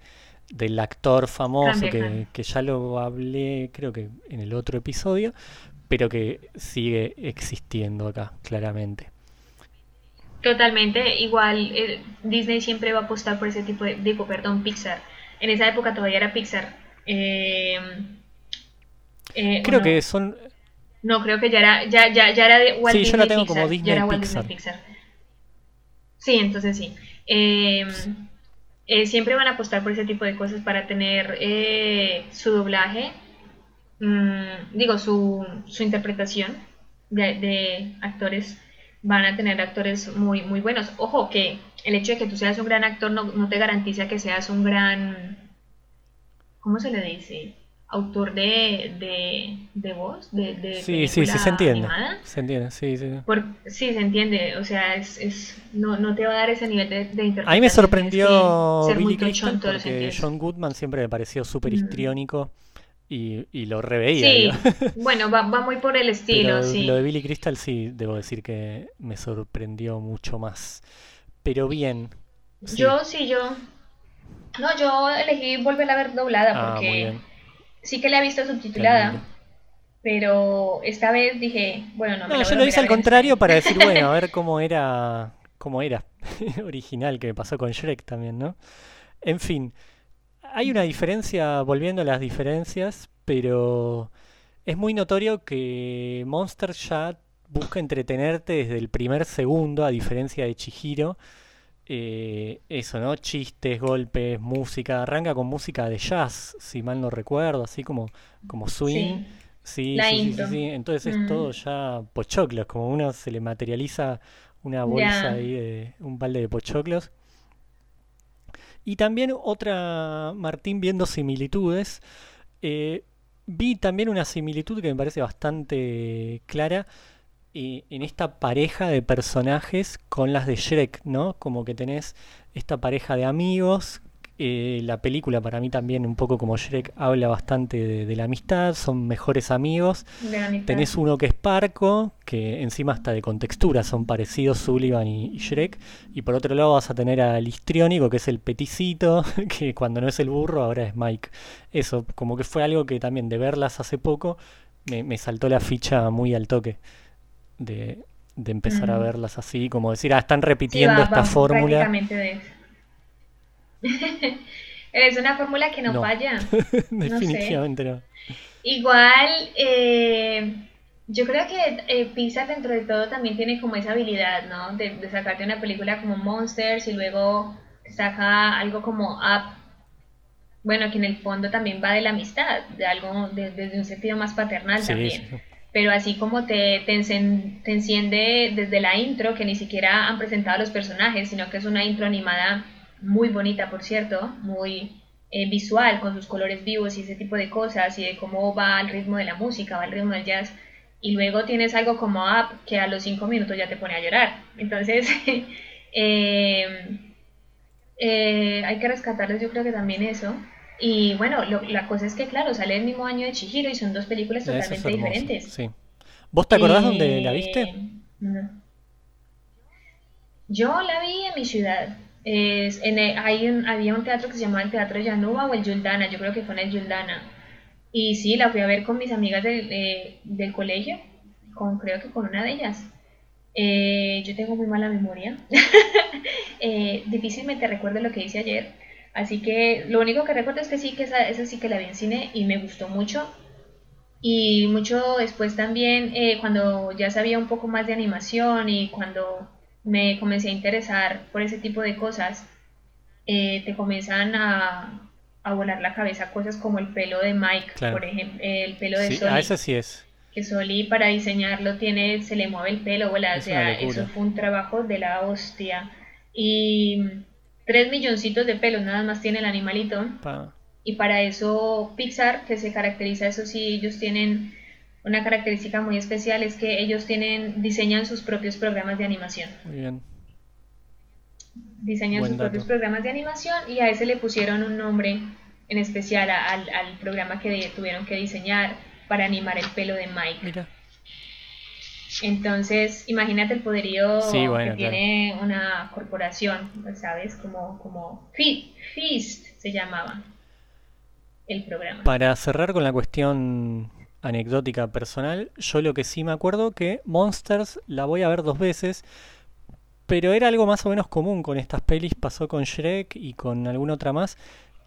Speaker 1: del actor famoso
Speaker 2: Cambia,
Speaker 1: que, que ya lo hablé, creo que en el otro episodio, pero que sigue existiendo acá, claramente.
Speaker 2: Totalmente, igual eh, Disney siempre va a apostar por ese tipo de, digo, perdón, Pixar. En esa época todavía era Pixar. Eh, eh, ¿o
Speaker 1: Creo
Speaker 2: no?
Speaker 1: que son...
Speaker 2: No, creo que ya era, ya, ya, ya era de Walt
Speaker 1: Sí, yo
Speaker 2: Disney
Speaker 1: la tengo
Speaker 2: Pixar.
Speaker 1: como
Speaker 2: ya
Speaker 1: Disney
Speaker 2: era Walt
Speaker 1: Pixar.
Speaker 2: Disney Pixar. Sí, entonces sí. Eh, eh, siempre van a apostar por ese tipo de cosas para tener eh, su doblaje, mm, digo, su, su interpretación de, de actores. Van a tener actores muy, muy buenos. Ojo, que el hecho de que tú seas un gran actor no, no te garantiza que seas un gran. ¿Cómo se le dice? Autor de, de, de voz, de, de
Speaker 1: Sí, sí, sí, se entiende.
Speaker 2: animada.
Speaker 1: Se entiende, sí, sí.
Speaker 2: Por, sí, se entiende, o sea, es, es, no, no te va a dar ese nivel de, de interpretación.
Speaker 1: A mí me sorprendió
Speaker 2: muy
Speaker 1: Billy Crystal porque. John Goodman siempre me pareció súper histriónico y, y lo reveía.
Speaker 2: Sí, bueno, va, va muy por el estilo,
Speaker 1: Pero
Speaker 2: sí.
Speaker 1: lo de Billy Crystal sí, debo decir que me sorprendió mucho más. Pero bien. sí.
Speaker 2: Yo sí, yo... No, yo elegí volver a ver doblada
Speaker 1: Ah, muy
Speaker 2: porque
Speaker 1: bien.
Speaker 2: Sí que la he visto subtitulada. Pero esta vez dije, bueno, no. me
Speaker 1: No,
Speaker 2: la
Speaker 1: yo lo hice al contrario para decir, bueno, a ver cómo era, cómo era original, que me pasó con Shrek también, ¿no? En fin, hay una diferencia, volviendo a las diferencias, pero es muy notorio que Monster ya busca entretenerte desde el primer segundo, a diferencia de Chihiro. Eh, eso, ¿no? Chistes, golpes, música. Arranca con música de jazz, si mal no recuerdo, así como, como swing.
Speaker 2: Sí,
Speaker 1: Sí,
Speaker 2: la
Speaker 1: sí, sí, sí,
Speaker 2: intro.
Speaker 1: sí. Entonces es
Speaker 2: Mm,
Speaker 1: todo ya pochoclos, como uno se le materializa una bolsa ahí de un balde de pochoclos. Y también otra, Martín, viendo similitudes, eh, vi también una similitud que me parece bastante clara eh, en esta pareja de personajes con las de Shrek, ¿no? Como que tenés esta pareja de amigos. eh, la película para mí también, un poco como Shrek, habla bastante de, de la amistad, son mejores amigos. Tenés uno que es Parco, que encima hasta de contextura son parecidos Sullivan y, y Shrek. Y por otro lado vas a tener al histriónico, que es el peticito, que cuando no es el burro ahora es Mike. Eso, como que fue algo que también de verlas hace poco me, me saltó la ficha muy al toque de, de empezar a
Speaker 2: Mm.
Speaker 1: verlas así, como decir, ah, están
Speaker 2: Sí,
Speaker 1: repitiendo
Speaker 2: va,
Speaker 1: esta fórmula.
Speaker 2: de eso. Es una fórmula que no
Speaker 1: No,
Speaker 2: falla, no sé.
Speaker 1: definitivamente no.
Speaker 2: Igual, eh, yo creo que eh, Pixar dentro de todo también tiene como esa habilidad, ¿no? De, de sacarte una película como Monsters y luego saca algo como Up, bueno, que en el fondo también va de la amistad, de algo, de- desde un sentido más paternal
Speaker 1: Sí,
Speaker 2: también.
Speaker 1: sí.
Speaker 2: Pero así como te, te, enciende desde la intro, que ni siquiera han presentado los personajes, sino que es una intro animada muy bonita, por cierto, muy eh, visual, con sus colores vivos y ese tipo de cosas, y de cómo va al ritmo de la música, va al ritmo del jazz. Y luego tienes algo como Up, que a los cinco minutos ya te pone a llorar. Entonces, eh, eh, hay que rescatarles yo creo que también eso. Y bueno, lo- la cosa es que claro, sale el mismo año de Chihiro y son dos películas
Speaker 1: es
Speaker 2: totalmente diferentes.
Speaker 1: sí. ¿Vos te acordás dónde la
Speaker 2: Eh,
Speaker 1: viste?
Speaker 2: no. Yo la vi en mi ciudad. Es, en el- hay un- había un teatro que se llamaba el Teatro Yanuba o el Yuldana, yo creo que fue en el Yuldana. Y sí, la fui a ver con mis amigas del, eh, del colegio, con, creo que con una de ellas. Eh, yo tengo muy mala memoria. Eh, difícilmente recuerdo lo que hice ayer. Así que lo único que recuerdo es que sí, que esa, esa sí que la vi en cine y me gustó mucho. Y mucho después también, eh, cuando ya sabía un poco más de animación y cuando me comencé a interesar por ese tipo de cosas, eh, te comienzan a, a volar la cabeza cosas como el pelo de Mike,
Speaker 1: Claro.
Speaker 2: por ejemplo, el pelo de
Speaker 1: Sí,
Speaker 2: Sonic
Speaker 1: ah, ese sí es.
Speaker 2: que Soli para diseñarlo tiene, se le mueve el pelo, o sea, eso fue un trabajo de la hostia. Y tres milloncitos de pelos nada más tiene el animalito. Y para eso Pixar, que se caracteriza, eso sí, ellos tienen una característica muy especial, es que ellos tienen, diseñan sus propios programas de animación.
Speaker 1: Muy bien.
Speaker 2: Diseñan
Speaker 1: Buen
Speaker 2: sus propios programas de animación y a ese le pusieron un nombre en especial al, al programa que de- tuvieron que diseñar para animar el pelo de Mike.
Speaker 1: Mira.
Speaker 2: Entonces, imagínate el poderío
Speaker 1: Sí, bueno,
Speaker 2: que
Speaker 1: claro.
Speaker 2: tiene una corporación, ¿sabes? Como, como Fe- Feast se llamaba el programa.
Speaker 1: Para cerrar con la cuestión anecdótica personal, yo lo que sí me acuerdo que Monsters la voy a ver dos veces, pero era algo más o menos común con estas pelis, pasó con Shrek y con alguna otra más,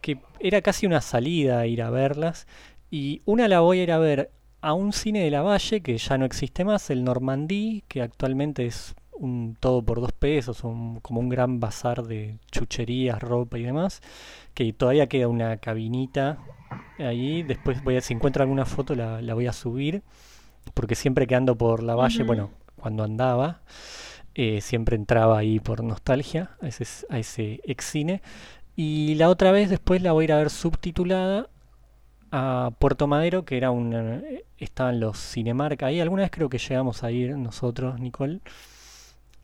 Speaker 1: que era casi una salida ir a verlas, y una la voy a ir a ver a un cine de la Valle que ya no existe más, el Normandí, que actualmente es un todo por dos pesos, un- como un gran bazar de chucherías, ropa y demás, que todavía queda una cabinita ahí, después voy a, si encuentro alguna foto la, la voy a subir, porque siempre que ando por la Valle, bueno, cuando andaba, eh, siempre entraba ahí por nostalgia a ese, a ese ex cine. Y la otra vez después la voy a ir a ver subtitulada a Puerto Madero, que era un... estaban los Cinemark ahí. Alguna vez creo que llegamos a ir nosotros, Nicole.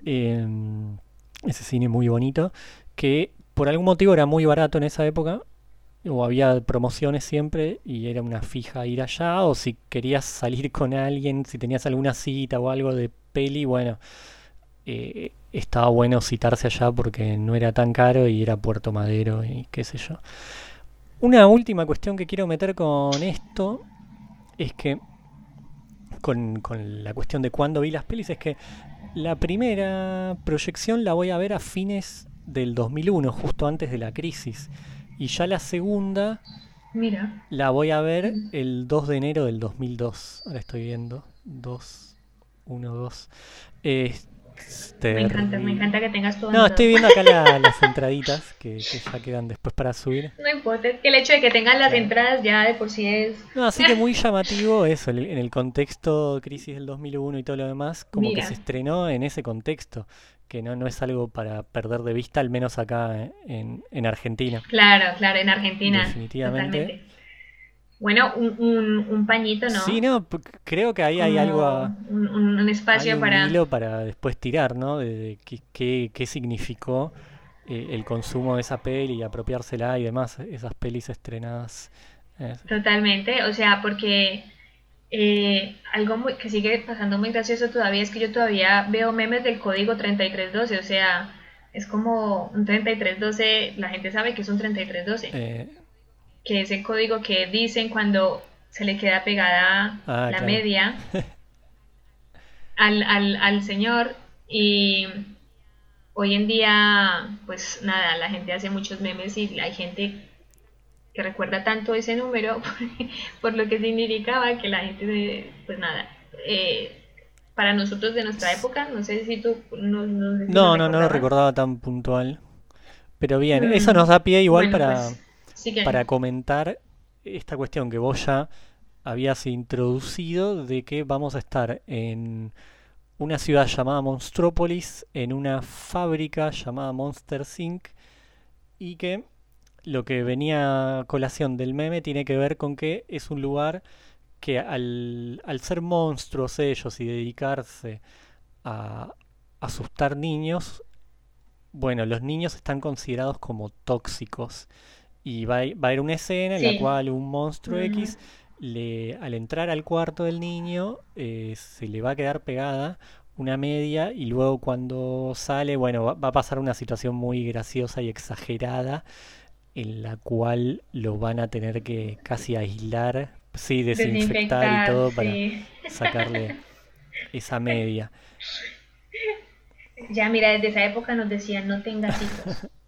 Speaker 1: Em, ese cine muy bonito, que por algún motivo era muy barato en esa época, o había promociones siempre, y era una fija ir allá, o si querías salir con alguien, si tenías alguna cita o algo de peli, bueno, eh, estaba bueno citarse allá porque no era tan caro y era Puerto Madero y qué sé yo. Una última cuestión que quiero meter con esto es que con, con la cuestión de cuándo vi las pelis es que la primera proyección la voy a ver a fines del 2001, justo antes de la crisis. Y ya la segunda
Speaker 2: Mira.
Speaker 1: la voy a ver el 2 de enero del 2002. Ahora estoy viendo. 2, 1, 2.
Speaker 2: Me encanta, me encanta que tengas todo.
Speaker 1: No, estoy viendo acá la- las entraditas que, que ya quedan después para subir.
Speaker 2: No importa, es que el hecho de que tengan las
Speaker 1: Claro.
Speaker 2: entradas ya de por sí es.
Speaker 1: No, así que muy llamativo eso, en el- contexto crisis del 2001 y todo lo demás, como que se estrenó en ese contexto, que no, no es algo para perder de vista, al menos acá en, en Argentina.
Speaker 2: Claro, claro, en Argentina.
Speaker 1: Definitivamente.
Speaker 2: Totalmente. Bueno, un, un, un pañito, ¿no?
Speaker 1: Sí, no, creo que ahí hay algo, a-
Speaker 2: Un,
Speaker 1: hay
Speaker 2: espacio
Speaker 1: un
Speaker 2: para.
Speaker 1: hilo para después tirar, ¿no? De, de qué, qué- qué significó eh, el consumo de esa peli y apropiársela y demás, esas pelis estrenadas. eh,
Speaker 2: Totalmente, o sea, porque eh, algo muy, que sigue pasando muy gracioso todavía es que yo todavía veo memes del código 3312, o sea, es como un 3312, la gente sabe que es un 3312,
Speaker 1: eh,
Speaker 2: que es el código que dicen cuando se le queda pegada
Speaker 1: Ah,
Speaker 2: la
Speaker 1: claro.
Speaker 2: media al, al, al señor y hoy en día, pues nada, la gente hace muchos memes y hay gente que recuerda tanto ese número por, lo que significaba que la gente, pues nada, eh, para nosotros de nuestra época, no sé si tú no, no, sé si
Speaker 1: No,
Speaker 2: lo
Speaker 1: no, no lo recordaba tan puntual. Pero bien,
Speaker 2: Mm.
Speaker 1: eso nos da pie igual
Speaker 2: Bueno,
Speaker 1: para,
Speaker 2: pues,
Speaker 1: para comentar esta cuestión que vos ya habías introducido de que vamos a estar en una ciudad llamada Monstrópolis, en una fábrica llamada Monster Inc. y que lo que venía a colación del meme tiene que ver con que es un lugar que al ser monstruos ellos y dedicarse a asustar niños, bueno, los niños están considerados como tóxicos. Y va a, va a haber una escena en la cual un monstruo. X, le, al entrar al cuarto del niño, eh, se le va a quedar pegada una media y luego cuando sale, bueno, va, va a pasar una situación muy graciosa y exagerada en la cual lo van a tener que casi aislar, sí, desinfectar y todo para sacarle esa media.
Speaker 2: Ya, mira, desde esa época nos decían no tengas hijos.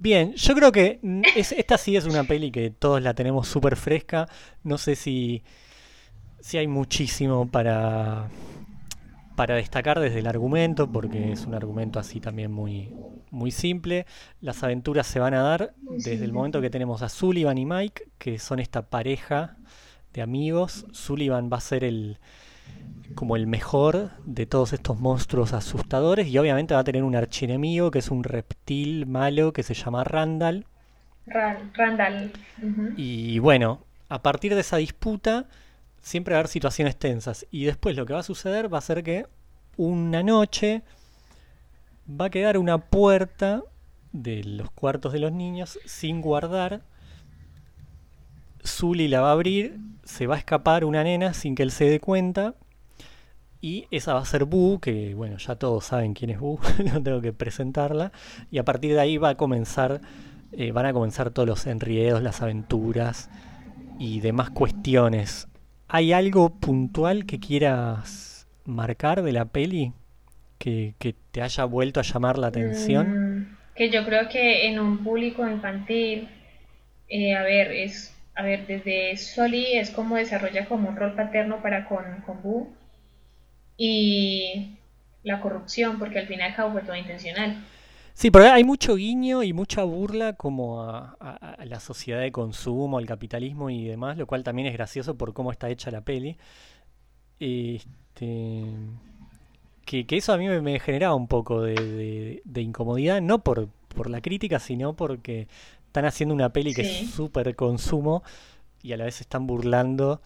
Speaker 1: Bien, yo creo que mm, es- esta sí es una peli que todos la tenemos súper fresca. No sé si, si hay muchísimo para, para destacar desde el argumento, porque es un argumento así también muy, muy simple. Las aventuras se van a dar desde el momento que tenemos a Sullivan y Mike, que son esta pareja de amigos. Sullivan va a ser el como el mejor de todos estos monstruos asustadores y obviamente va a tener un archienemigo que es un reptil malo que se llama Randall
Speaker 2: Ra- Randall.
Speaker 1: y bueno, a partir de esa disputa siempre va a haber situaciones tensas y después lo que va a suceder va a ser que una noche va a quedar una puerta de los cuartos de los niños sin guardar. Zully la va a abrir, se va a escapar una nena sin que él se dé cuenta. Y esa va a ser Boo, que bueno, ya todos saben quién es Boo, no tengo que presentarla. Y a partir de ahí va a comenzar, eh, van a comenzar todos los enriedos, las aventuras y demás cuestiones. ¿Hay algo puntual que quieras marcar de la peli? Que, que te haya vuelto a llamar la atención.
Speaker 2: Mm, que yo creo que en un público infantil, eh, a ver, es, a ver, desde Soli es como desarrolla como un rol paterno para con, con Boo y la corrupción, porque al fin y al cabo fue todo intencional.
Speaker 1: Sí, pero hay mucho guiño y mucha burla como a, a- a la sociedad de consumo, al capitalismo y demás, lo cual también es gracioso por cómo está hecha la peli. Este, que, que eso a mí me, me generaba un poco de, de- de incomodidad, no por, por la crítica, sino porque están haciendo una peli que
Speaker 2: Sí.
Speaker 1: es súper consumo y a la vez están burlando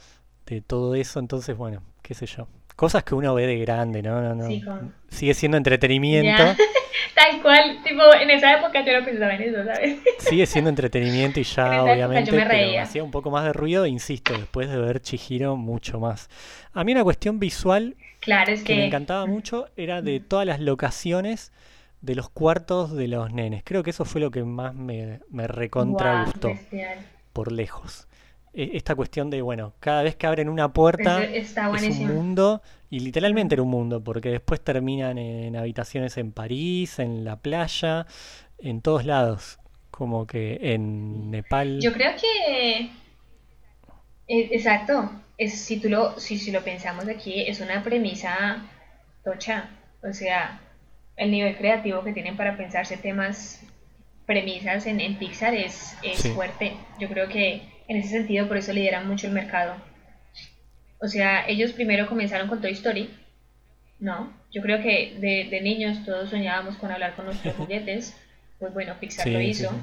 Speaker 1: de todo eso, entonces bueno, qué sé yo. Cosas que uno ve de grande, ¿no? No, no.
Speaker 2: Sí, con-
Speaker 1: Sigue siendo entretenimiento.
Speaker 2: Tal cual, tipo, en esa época yo no pensaba en eso, ¿sabes?
Speaker 1: Sigue siendo entretenimiento y ya, obviamente,
Speaker 2: yo me
Speaker 1: pero
Speaker 2: reía.
Speaker 1: hacía un poco más de ruido, insisto, después de ver Chihiro, mucho más. A mí una cuestión visual
Speaker 2: Claro, es
Speaker 1: que me encantaba mucho era de todas las locaciones de los cuartos de los nenes. Creo que eso fue lo que más me, me recontra gustó, por lejos. E- esta cuestión de, bueno, cada vez que abren una puerta
Speaker 2: está
Speaker 1: es un mundo, y literalmente era un mundo, porque después terminan en habitaciones en París, en la playa, en todos lados, como que en Nepal.
Speaker 2: Yo creo que, eh, exacto, es, si, tú lo, si, si lo pensamos aquí, es una premisa tocha. O sea, el nivel creativo que tienen para pensarse temas, premisas en, en Pixar es, es
Speaker 1: Sí.
Speaker 2: fuerte. Yo creo que en ese sentido por eso lideran mucho el mercado. O sea, ellos primero comenzaron con Toy Story, ¿no? Yo creo que de, de niños todos soñábamos con hablar con nuestros juguetes. Pues bueno, Pixar
Speaker 1: Sí,
Speaker 2: lo
Speaker 1: sí,
Speaker 2: hizo.
Speaker 1: sí.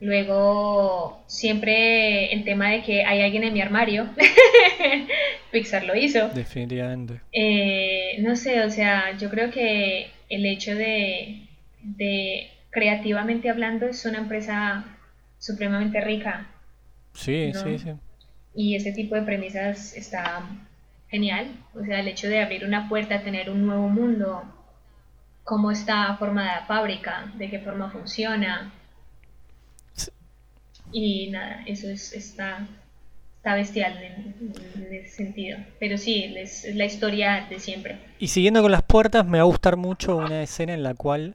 Speaker 2: Luego, siempre el tema de que hay alguien en mi armario, Pixar lo hizo.
Speaker 1: Definitivamente.
Speaker 2: Eh, no sé, o sea, yo creo que el hecho de, de creativamente hablando es una empresa supremamente rica
Speaker 1: Sí,
Speaker 2: ¿no?
Speaker 1: sí, sí.
Speaker 2: y ese tipo de premisas está genial. O sea, el hecho de abrir una puerta, tener un nuevo mundo, cómo está formada la fábrica, de qué forma funciona. Y nada, eso es, está, está bestial en, en ese sentido. Pero sí, es, es la historia de siempre.
Speaker 1: Y siguiendo con las puertas, me va a gustar mucho una escena en la cual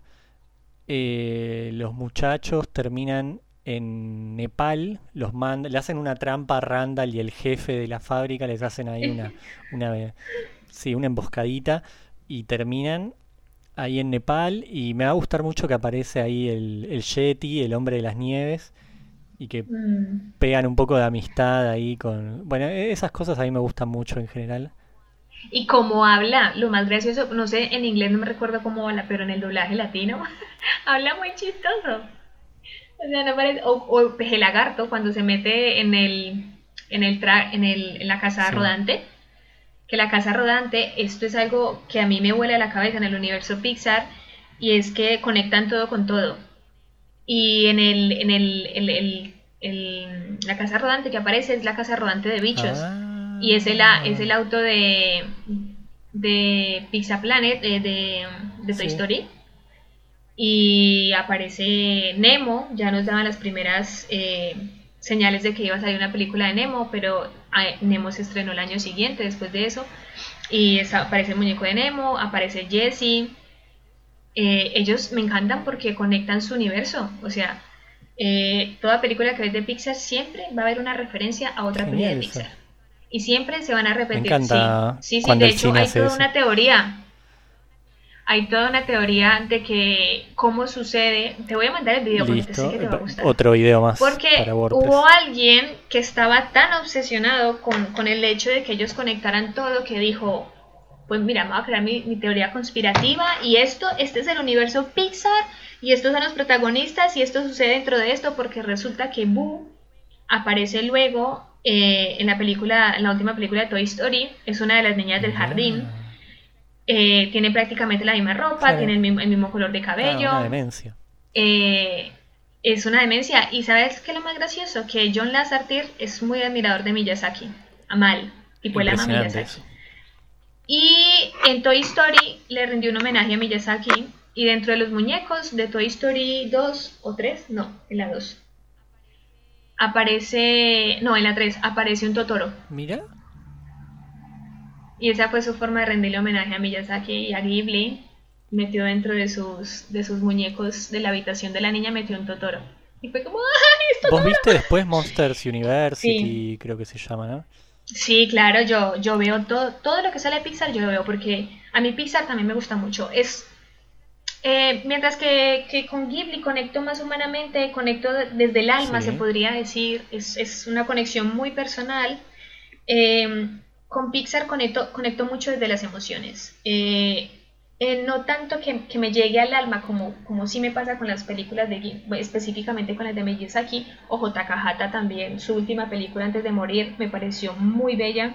Speaker 1: eh, los muchachos terminan en Nepal, los mand- le hacen una trampa a Randall y el jefe de la fábrica, les hacen ahí una, una, sí, una emboscadita y terminan ahí en Nepal y me va a gustar mucho que aparece ahí el, el Yeti, el hombre de las nieves y que
Speaker 2: Mm.
Speaker 1: pegan un poco de amistad ahí con... Bueno, e- esas cosas a mí me gustan mucho en general.
Speaker 2: Y como habla, lo más gracioso, no sé, en inglés no me recuerdo cómo habla, pero en el doblaje latino habla muy chistoso. O sea, no parece, o, o Peje Lagarto cuando se mete en el, en el, tra- en el, en la casa
Speaker 1: Sí.
Speaker 2: rodante, que la casa rodante, esto es algo que a mí me vuela la cabeza en el universo Pixar, y es que conectan todo con todo. Y en el, en el, el- el- el- la casa rodante que aparece es la casa rodante de bichos.
Speaker 1: Ah.
Speaker 2: Y es el, es el auto de, de Pizza Planet, eh, de, de Toy
Speaker 1: Sí.
Speaker 2: Story. Y aparece Nemo, ya nos daban las primeras eh, señales de que iba a salir una película de Nemo, pero Nemo se estrenó el año siguiente después de eso. Y está- aparece el muñeco de Nemo, aparece Jessie. Eh, ellos me encantan porque conectan su universo. O sea, eh, toda película que ves de Pixar siempre va a haber una referencia a otra película de
Speaker 1: eso.
Speaker 2: Pixar. Y siempre se van a repetir.
Speaker 1: encanta
Speaker 2: sí, sí, sí, de hecho hay toda
Speaker 1: eso.
Speaker 2: una teoría. Hay toda una teoría de que cómo sucede. Te voy a mandar el video porque sé que te va a gustar.
Speaker 1: Otro video más
Speaker 2: Porque
Speaker 1: para
Speaker 2: hubo alguien que estaba tan obsesionado con, con el hecho de que ellos conectaran todo que dijo, pues mira, me voy a crear mi, mi teoría conspirativa y esto, este es el universo Pixar y estos son los protagonistas y esto sucede dentro de esto porque resulta que Boo aparece luego eh, en la película, en la última película de Toy Story, es una de las niñas del jardín,
Speaker 1: Ah,
Speaker 2: eh, tiene prácticamente la misma ropa,
Speaker 1: Claro.
Speaker 2: tiene el mismo, el mismo color de
Speaker 1: ah,
Speaker 2: cabello,
Speaker 1: una demencia.
Speaker 2: eh, es una demencia. Y sabes qué es lo más gracioso? Que John Lasseter es muy admirador de Miyazaki. A mal. Tipo, él ama Miyazaki.
Speaker 1: eso.
Speaker 2: Y en Toy Story le rindió un homenaje a Miyazaki. Y dentro de los muñecos de Toy Story 2 o 3, no, en la 2. Aparece, no, en la 3 aparece un Totoro.
Speaker 1: Mira,
Speaker 2: Y esa fue su forma de rendirle homenaje a Miyazaki y a Ghibli. Metió dentro de sus, de sus muñecos de la habitación de la niña, metió un Totoro. Y fue como, ¡ay,
Speaker 1: vos viste después Monsters University, creo que se llama, ¿no?
Speaker 2: Sí, claro, yo, yo veo todo, todo lo que sale de Pixar, yo lo veo, porque a mí Pixar también me gusta mucho. Es eh, mientras que, que con Ghibli conecto más humanamente, conecto de- desde el alma,
Speaker 1: Sí.
Speaker 2: se podría decir, es, es una conexión muy personal. Eh, con Pixar conecto, mucho desde las emociones. Eh, eh, no tanto que, me llegue al alma como, sí me pasa con las películas de Ghibli, específicamente con las de Miyazaki o Takahata también. Su última película antes de morir me pareció muy bella.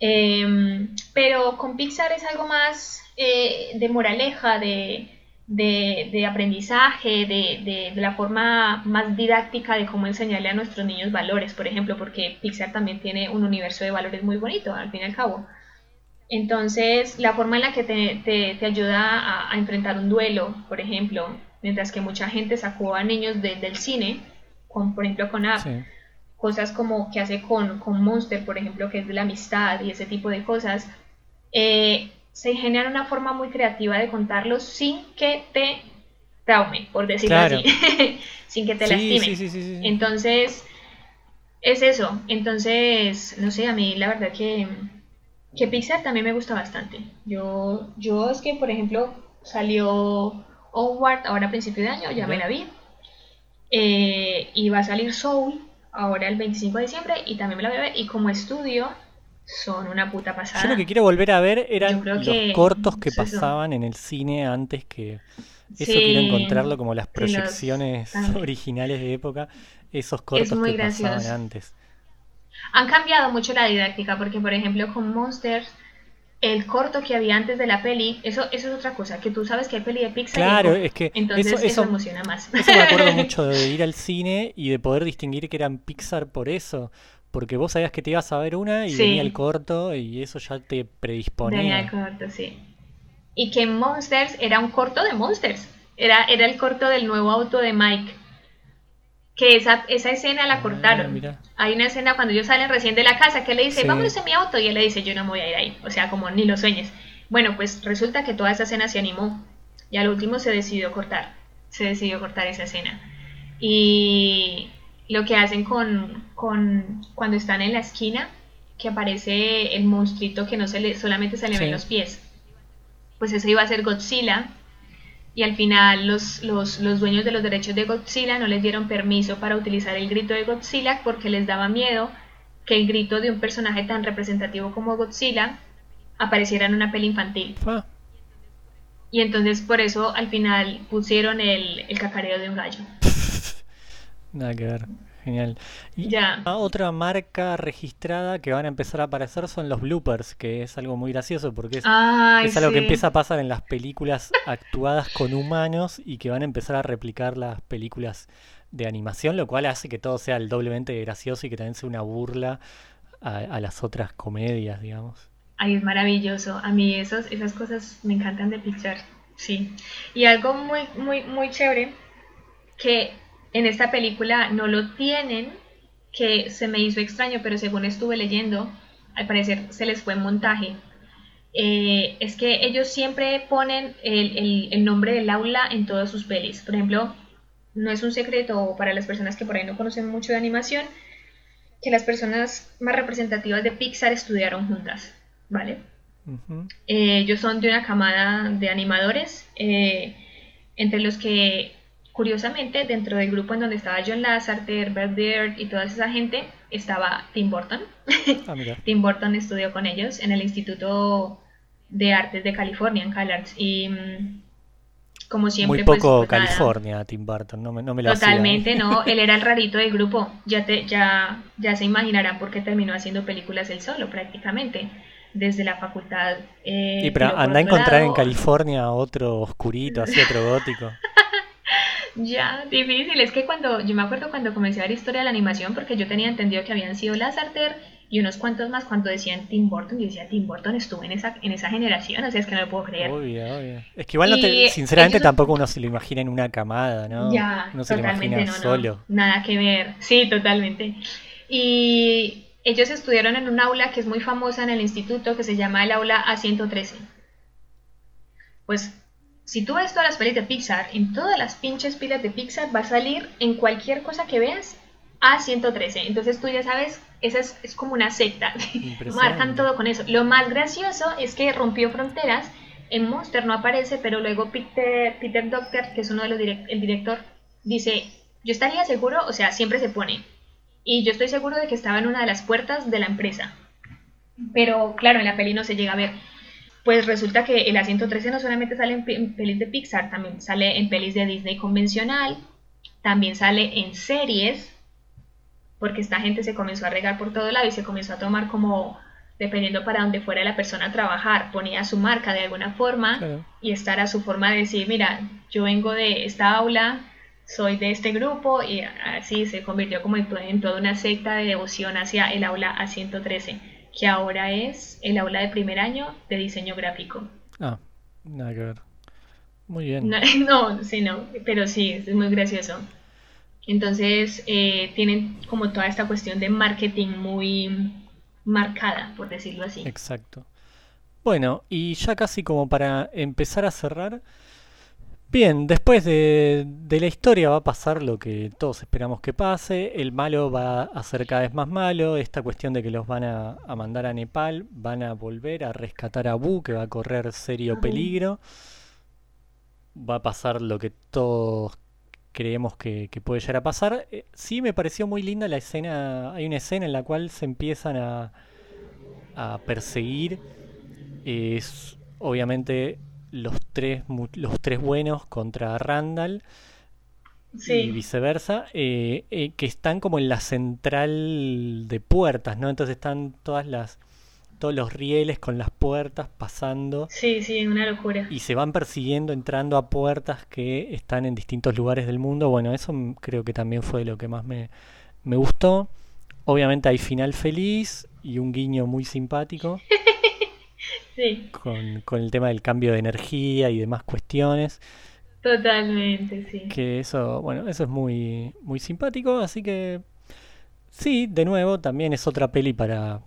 Speaker 2: Eh, pero con Pixar es algo más eh, de moraleja, de, de, de aprendizaje, de, de- de la forma más didáctica de cómo enseñarle a nuestros niños valores, por ejemplo, porque Pixar también tiene un universo de valores muy bonito, al fin y al cabo. Entonces, la forma en la que te, te- te ayuda a, a enfrentar un duelo, por ejemplo, mientras que mucha gente sacó a niños de- del cine, con, por ejemplo con Up,
Speaker 1: Sí.
Speaker 2: cosas como que hace con, con Monster, por ejemplo, que es de la amistad y ese tipo de cosas, eh, se genera una forma muy creativa de contarlos sin que te traume, por decirlo
Speaker 1: Claro.
Speaker 2: así, sin que te
Speaker 1: Sí,
Speaker 2: lastime.
Speaker 1: sí, sí.
Speaker 2: Entonces, es eso. Entonces, no sé, a mí la verdad que, que Pixar también me gusta bastante. Yo, yo es que, por ejemplo, salió Onward ahora a principio de año, ya me la vi. Eh, y va a salir Soul ahora el 25 de diciembre y también me la voy a ver. Y como estudio, son una puta pasada.
Speaker 1: Yo lo que quiero volver a ver eran los
Speaker 2: que
Speaker 1: cortos que pasaban en el cine antes que... Eso
Speaker 2: Sí,
Speaker 1: quiero encontrarlo como las
Speaker 2: los-
Speaker 1: proyecciones originales de época, esos cortos que pasaban antes.
Speaker 2: Han cambiado mucho la didáctica porque, por ejemplo, con Monsters, el corto que había antes de la peli, eso, eso es otra cosa, que tú sabes que hay peli de Pixar y
Speaker 1: Claro,
Speaker 2: corto.
Speaker 1: es que
Speaker 2: Entonces
Speaker 1: eso,
Speaker 2: eso,
Speaker 1: eso,
Speaker 2: emociona más.
Speaker 1: eso me acuerdo mucho de ir al cine y de poder distinguir que eran Pixar por eso. Porque vos sabías que te ibas a ver una y
Speaker 2: Sí.
Speaker 1: venía el corto y eso ya te
Speaker 2: Venía
Speaker 1: predisponía.
Speaker 2: el corto, sí. Y que Monsters era un corto de Monsters. Era, era el corto del nuevo auto de Mike. Que esa, esa escena la
Speaker 1: Ah,
Speaker 2: cortaron. Hay una escena cuando ellos salen recién de la casa que él le dice,
Speaker 1: Sí.
Speaker 2: vámonos en mi auto. Y él le dice, yo no me voy a ir ahí. O sea, como ni lo sueñes. Bueno, pues resulta que toda esa escena se animó. Y al último se decidió cortar. Se decidió cortar esa escena. Y lo que hacen con, con cuando están en la esquina, que aparece el monstruito que no se le, solamente se le ven los pies. Pues eso iba a ser Godzilla. Y al final los, los, los dueños de los derechos de Godzilla no les dieron permiso para utilizar el grito de Godzilla porque les daba miedo que el grito de un personaje tan representativo como Godzilla apareciera en una peli infantil.
Speaker 1: Ah,
Speaker 2: Y entonces por eso al final pusieron el, el cacareo de un gallo.
Speaker 1: nada que ver. Genial. Y
Speaker 2: Ya.
Speaker 1: ah, otra marca registrada que van a empezar a aparecer son los bloopers, que es algo muy gracioso porque es,
Speaker 2: Ay,
Speaker 1: es algo que empieza a pasar en las películas actuadas con humanos y que van a empezar a replicar las películas de animación, lo cual hace que todo sea el doblemente gracioso y que también sea una burla a, a las otras comedias, digamos.
Speaker 2: Ay, es maravilloso. A mí esos, esas cosas me encantan de Pixar. Sí. Y algo muy, muy, muy chévere que en esta película no lo tienen, que se me hizo extraño, pero según estuve leyendo, al parecer se les fue en montaje. eh, es que ellos siempre ponen el, el- el nombre del aula en todas sus pelis. Por ejemplo, no es un secreto para las personas que por ahí no conocen mucho de animación, que las personas más representativas de Pixar estudiaron juntas, ¿vale? Eh, ellos son de una camada de animadores, eh, entre los que, curiosamente, dentro del grupo en donde estaba John Lasseter, Bert Beard y toda esa gente, estaba Tim Burton.
Speaker 1: Ah.
Speaker 2: Tim Burton estudió con ellos en el Instituto de Artes de California, en CalArts. Y mm, como siempre,
Speaker 1: Muy
Speaker 2: pues,
Speaker 1: poco
Speaker 2: pues, nada.
Speaker 1: California, Tim Burton, no me, no me lo
Speaker 2: Totalmente, no, él era el rarito del grupo. Ya te, ya, ya se imaginarán por qué terminó haciendo películas él solo, prácticamente, desde la facultad. eh,
Speaker 1: Y pero anda a encontrar en California otro oscurito, así otro gótico.
Speaker 2: Ya, difícil. Es que cuando, yo me acuerdo cuando comencé a ver historia de la animación, porque yo tenía entendido que habían sido Lasseter y unos cuantos más cuando decían Tim Burton, yo decía, Tim Burton estuvo en esa, en esa generación, o sea, es que no lo puedo creer.
Speaker 1: Obvio, obvio. Es que igual no te, sinceramente
Speaker 2: ellos-
Speaker 1: tampoco uno se lo imagina en una camada, ¿no?
Speaker 2: Ya,
Speaker 1: Uno se lo imagina
Speaker 2: no, no,
Speaker 1: solo.
Speaker 2: nada que ver. Sí, totalmente. Y ellos estudiaron en un aula que es muy famosa en el instituto, que se llama el aula A113. Pues, si tú ves todas las pelis de Pixar, en todas las pinches pilas de Pixar va a salir en cualquier cosa que veas A113. Entonces tú ya sabes, esa es, es como una secta. Marcan todo con eso. Lo más gracioso es que rompió fronteras. En Monster no aparece, pero luego Peter, Peter Doctor, que es uno de los direct- el director, dice, yo estaría seguro, o sea, siempre se pone. Y yo estoy seguro de que estaba en una de las puertas de la empresa. Pero claro, en la peli no se llega a ver. Pues resulta que el A113 no solamente sale en, pe- en pelis de Pixar, también sale en pelis de Disney convencional, también sale en series, porque esta gente se comenzó a regar por todo lado y se comenzó a tomar como, dependiendo para dónde fuera la persona a trabajar, ponía su marca de alguna forma
Speaker 1: Claro.
Speaker 2: y esta era su forma de decir, mira, yo vengo de esta aula, soy de este grupo y así se convirtió como en, en toda una secta de devoción hacia el aula A113, que ahora es el aula de primer año de diseño gráfico.
Speaker 1: Ah, nada que ver. Muy bien.
Speaker 2: No, no, sí, no, pero sí, es muy gracioso. Entonces eh, tienen como toda esta cuestión de marketing muy marcada, por decirlo así.
Speaker 1: Exacto. Bueno, y ya casi como para empezar a cerrar. Bien, después de, de la historia va a pasar lo que todos esperamos que pase. El malo va a ser cada vez más malo. Esta cuestión de que los van a, a mandar a Nepal, van a volver a rescatar a Bu, que va a correr serio peligro. Va a pasar lo que todos creemos que, que puede llegar a pasar. Eh, sí me pareció muy linda la escena. Hay una escena en la cual se empiezan a, a perseguir. Es obviamente los tres, los tres buenos contra Randall y viceversa, eh, eh, que están como en la central de puertas, ¿no? Entonces están todas las, todos los rieles con las puertas pasando
Speaker 2: sí, sí, una locura.
Speaker 1: y se van persiguiendo, entrando a puertas que están en distintos lugares del mundo. Bueno, eso creo que también fue lo que más me, me gustó. Obviamente hay final feliz y un guiño muy simpático
Speaker 2: Sí,
Speaker 1: con, con el tema del cambio de energía y demás cuestiones.
Speaker 2: totalmente, sí.
Speaker 1: Que eso, bueno, eso es muy, muy simpático. Así que sí, de nuevo, también es otra peli para,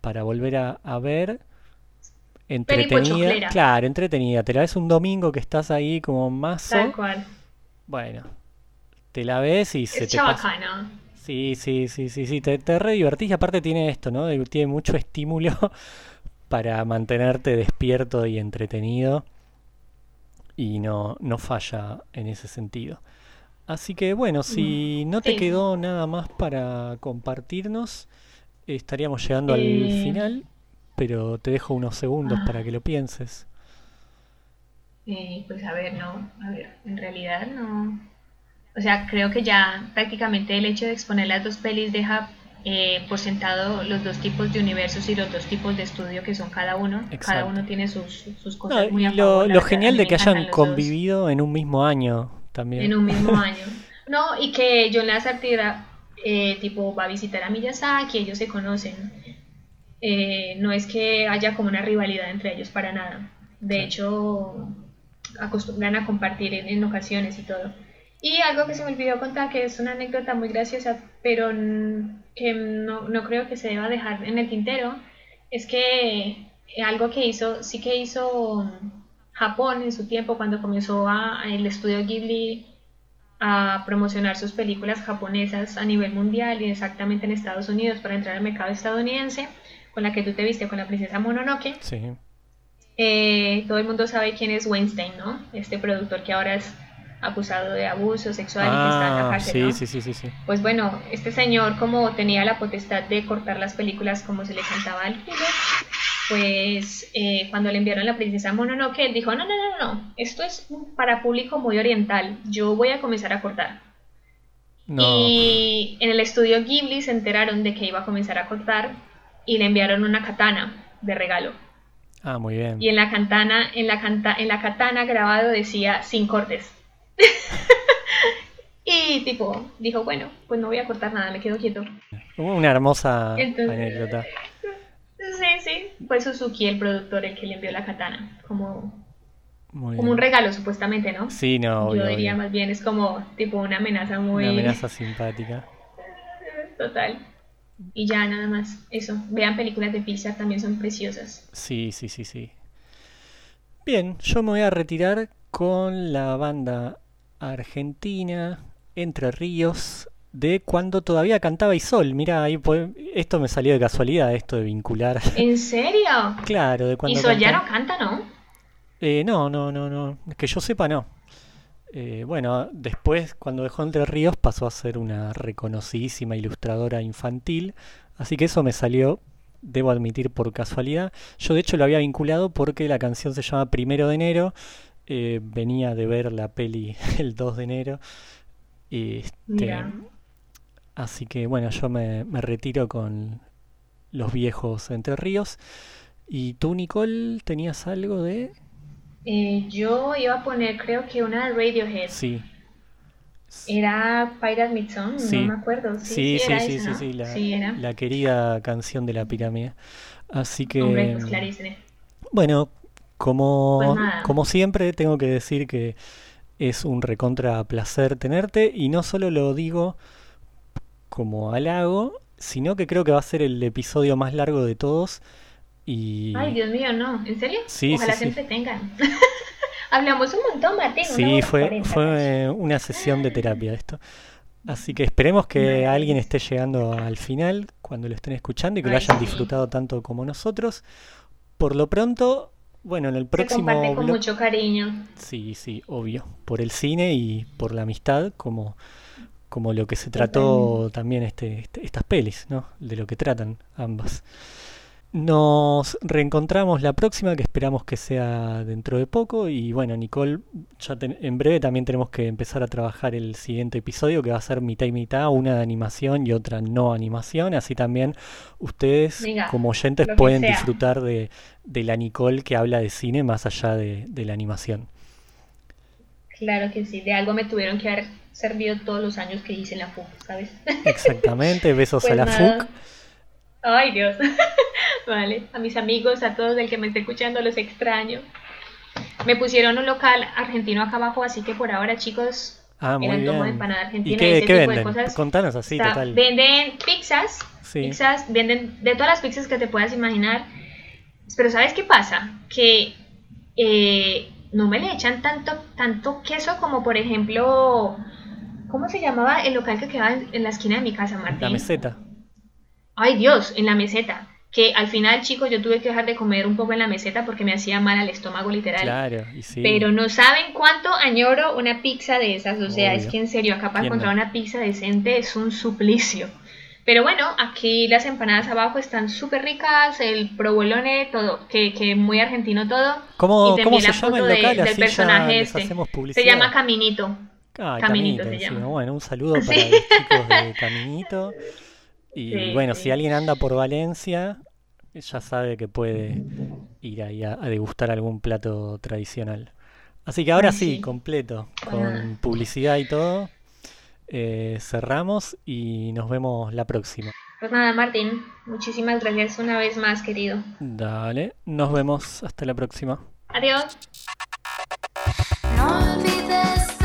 Speaker 1: para volver a, a ver. Entretenida. Claro, entretenida. Te la ves un domingo que estás ahí como mazo.
Speaker 2: Tal cual.
Speaker 1: Bueno, te la ves y se te pasa. Sí, sí, sí, sí, sí, te, te re divertís y aparte tiene esto, ¿no? Tiene mucho estímulo para mantenerte despierto y entretenido y no, no falla en ese sentido. Así que bueno, si no te
Speaker 2: Sí.
Speaker 1: quedó nada más para compartirnos, estaríamos llegando al
Speaker 2: Eh.
Speaker 1: final, pero te dejo unos segundos
Speaker 2: Ah.
Speaker 1: para que lo pienses.
Speaker 2: Eh, pues a ver, no, a ver, en realidad no. O sea, creo que ya prácticamente el hecho de exponer las dos pelis deja eh, por sentado los dos tipos de universos y los dos tipos de estudio que son cada uno. Cada
Speaker 1: Exacto.
Speaker 2: uno tiene sus, sus
Speaker 1: No,
Speaker 2: cosas muy
Speaker 1: y
Speaker 2: a
Speaker 1: lo,
Speaker 2: favor.
Speaker 1: lo genial de que hayan
Speaker 2: los dos
Speaker 1: convivido en un mismo año también.
Speaker 2: en un mismo año. No, y que John Lasseter eh, tipo va a visitar a Miyazaki, ellos se conocen. Eh, no es que haya como una rivalidad entre ellos para nada. De
Speaker 1: Sí.
Speaker 2: hecho, acostumbran a compartir en, en ocasiones y todo. Y algo que se me olvidó contar, que es una anécdota muy graciosa, pero que no, no creo que se deba dejar en el tintero, es que eh, algo que hizo, sí que hizo mm, Japón en su tiempo cuando comenzó a, el estudio Ghibli a promocionar sus películas japonesas a nivel mundial y exactamente en Estados Unidos para entrar al mercado estadounidense, con la que tú te viste con la princesa Mononoke.
Speaker 1: Sí.
Speaker 2: Eh, todo el mundo sabe quién es Weinstein, ¿no? Este productor que ahora es acusado de abuso sexual y que está en la
Speaker 1: Ah,
Speaker 2: cárcel,
Speaker 1: sí,
Speaker 2: ¿no?
Speaker 1: sí, sí, sí, sí.
Speaker 2: Pues bueno, este señor como tenía la potestad de cortar las películas como se le cantaba al culo, pues eh, cuando le enviaron la princesa Mononoke, él dijo, no, no, no, no, esto es para público muy oriental, yo voy a comenzar a cortar.
Speaker 1: No.
Speaker 2: Y en el estudio Ghibli se enteraron de que iba a comenzar a cortar y le enviaron una katana de regalo.
Speaker 1: Ah, muy bien.
Speaker 2: Y en la katana, en la, canta- en la katana grabado decía sin cortes. y tipo, dijo, bueno, pues no voy a cortar nada, me quedo quieto.
Speaker 1: Una hermosa
Speaker 2: Entonces-
Speaker 1: anécdota.
Speaker 2: Sí, sí, fue Suzuki el productor el que le envió la katana, como, como un regalo supuestamente, ¿no?
Speaker 1: Sí, no, obvio,
Speaker 2: Yo diría
Speaker 1: obvio.
Speaker 2: más bien es como tipo una amenaza muy
Speaker 1: Una amenaza simpática.
Speaker 2: total. Y ya nada más, eso. Vean películas de Pixar, también son preciosas.
Speaker 1: Sí, sí, sí, sí. Bien, yo me voy a retirar con la banda argentina Entre Ríos de cuando todavía cantaba Isol. Mira, ahí esto me salió de casualidad, esto de vincular.
Speaker 2: ¿En serio?
Speaker 1: Claro, de
Speaker 2: Y
Speaker 1: cuando
Speaker 2: Sol ya no canta, ¿no?
Speaker 1: Eh, no, no, no, no. Que yo sepa, no. Eh, bueno, después, cuando dejó Entre Ríos, pasó a ser una reconocidísima ilustradora infantil. Así que eso me salió, debo admitir, por casualidad. Yo, de hecho, lo había vinculado porque la canción se llama Primero de enero. Eh, venía de ver la peli el 2 de enero. Y, este, así que, bueno, yo me, me retiro con los viejos Entre Ríos. ¿Y tú, Nicole, tenías algo de...?
Speaker 2: Eh, yo iba a poner, creo que una de Radiohead.
Speaker 1: Sí.
Speaker 2: Era Pirate Midson,
Speaker 1: Sí.
Speaker 2: no me acuerdo.
Speaker 1: Sí,
Speaker 2: Sí,
Speaker 1: sí,
Speaker 2: era
Speaker 1: sí,
Speaker 2: esa,
Speaker 1: sí,
Speaker 2: ¿no?
Speaker 1: sí, la,
Speaker 2: Sí, era.
Speaker 1: la querida canción de la pirámide. Así que,
Speaker 2: Hombre, pues
Speaker 1: bueno, como,
Speaker 2: Pues
Speaker 1: como siempre, tengo que decir que es un recontra placer tenerte y no solo lo digo como halago, sino que creo que va a ser el episodio más largo de todos. Y
Speaker 2: Ay, Dios mío, no. ¿En serio?
Speaker 1: Sí,
Speaker 2: Ojalá
Speaker 1: sí,
Speaker 2: se
Speaker 1: sí.
Speaker 2: entretengan. Hablamos un montón, una
Speaker 1: sí, fue, fue una sesión de terapia esto. Así que esperemos que alguien esté llegando al final cuando lo estén escuchando y que lo
Speaker 2: Ay,
Speaker 1: hayan
Speaker 2: sí.
Speaker 1: disfrutado tanto como nosotros. Por lo pronto, bueno, en el
Speaker 2: Se
Speaker 1: próximo
Speaker 2: comparte con mucho cariño.
Speaker 1: Sí, sí, obvio. Por el cine y por la amistad, como, como lo que se trató también este, este- estas pelis, ¿no? De lo que tratan ambas. Nos reencontramos la próxima, que esperamos que sea dentro de poco. Y bueno, Nicole, ya ten- en breve también tenemos que empezar a trabajar el siguiente episodio, que va a ser mitad y mitad, una de animación y otra no animación. Así también ustedes,
Speaker 2: Venga,
Speaker 1: como oyentes, pueden
Speaker 2: sea.
Speaker 1: disfrutar de, de la Nicole que habla de cine más allá de, de la animación.
Speaker 2: Claro que sí. De algo me tuvieron que haber servido todos los años que hice en la FUC, ¿sabes?
Speaker 1: Exactamente, besos
Speaker 2: Pues
Speaker 1: a la
Speaker 2: nada.
Speaker 1: FUC.
Speaker 2: Ay, Dios. vale. A mis amigos, a todos el que me esté escuchando, los extraño. Me pusieron un local argentino acá abajo, así que por ahora, chicos,
Speaker 1: Ah, muy
Speaker 2: antojo de
Speaker 1: bien.
Speaker 2: empanada
Speaker 1: ¿Y
Speaker 2: argentina y
Speaker 1: qué,
Speaker 2: ese
Speaker 1: qué
Speaker 2: tipo de
Speaker 1: venden?
Speaker 2: cosas.
Speaker 1: Contanos así, total.
Speaker 2: Venden pizzas,
Speaker 1: Sí.
Speaker 2: pizzas, venden de todas las pizzas que te puedas imaginar. Pero ¿sabes qué pasa? Que eh, no me le echan tanto, tanto queso como por ejemplo, ¿cómo se llamaba el local que quedaba en, en la esquina de mi casa, Martín?
Speaker 1: La meseta.
Speaker 2: Ay Dios, en la meseta. Que al final, chicos, yo tuve que dejar de comer un poco en la meseta porque me hacía mal al estómago literal.
Speaker 1: Claro, y sí.
Speaker 2: Pero no saben cuánto añoro una pizza de esas. O sea, es
Speaker 1: Obvio.
Speaker 2: que en serio, acá para
Speaker 1: ¿Quién
Speaker 2: encontrar
Speaker 1: no?
Speaker 2: una pizza decente es un suplicio. Pero bueno, aquí las empanadas abajo están súper ricas, el provolone, todo, que, que muy argentino todo.
Speaker 1: ¿Cómo,
Speaker 2: y
Speaker 1: cómo se
Speaker 2: la
Speaker 1: llama el
Speaker 2: foto de-
Speaker 1: local?
Speaker 2: del personaje este.
Speaker 1: hacemos publicidad.
Speaker 2: Se llama Caminito.
Speaker 1: Ah,
Speaker 2: Caminito se
Speaker 1: encima.
Speaker 2: llama.
Speaker 1: Bueno, un saludo para
Speaker 2: Sí.
Speaker 1: los chicos de Caminito. Y
Speaker 2: Sí,
Speaker 1: bueno,
Speaker 2: sí.
Speaker 1: si alguien anda por Valencia, ya sabe que puede ir ahí a, a degustar algún plato tradicional. Así que ahora sí,
Speaker 2: sí.
Speaker 1: completo, con publicidad y todo. eh, cerramos y nos vemos la próxima.
Speaker 2: Pues nada, Martín, muchísimas gracias una vez más, querido.
Speaker 1: Dale, nos vemos hasta la próxima.
Speaker 2: Adiós.
Speaker 3: No olvides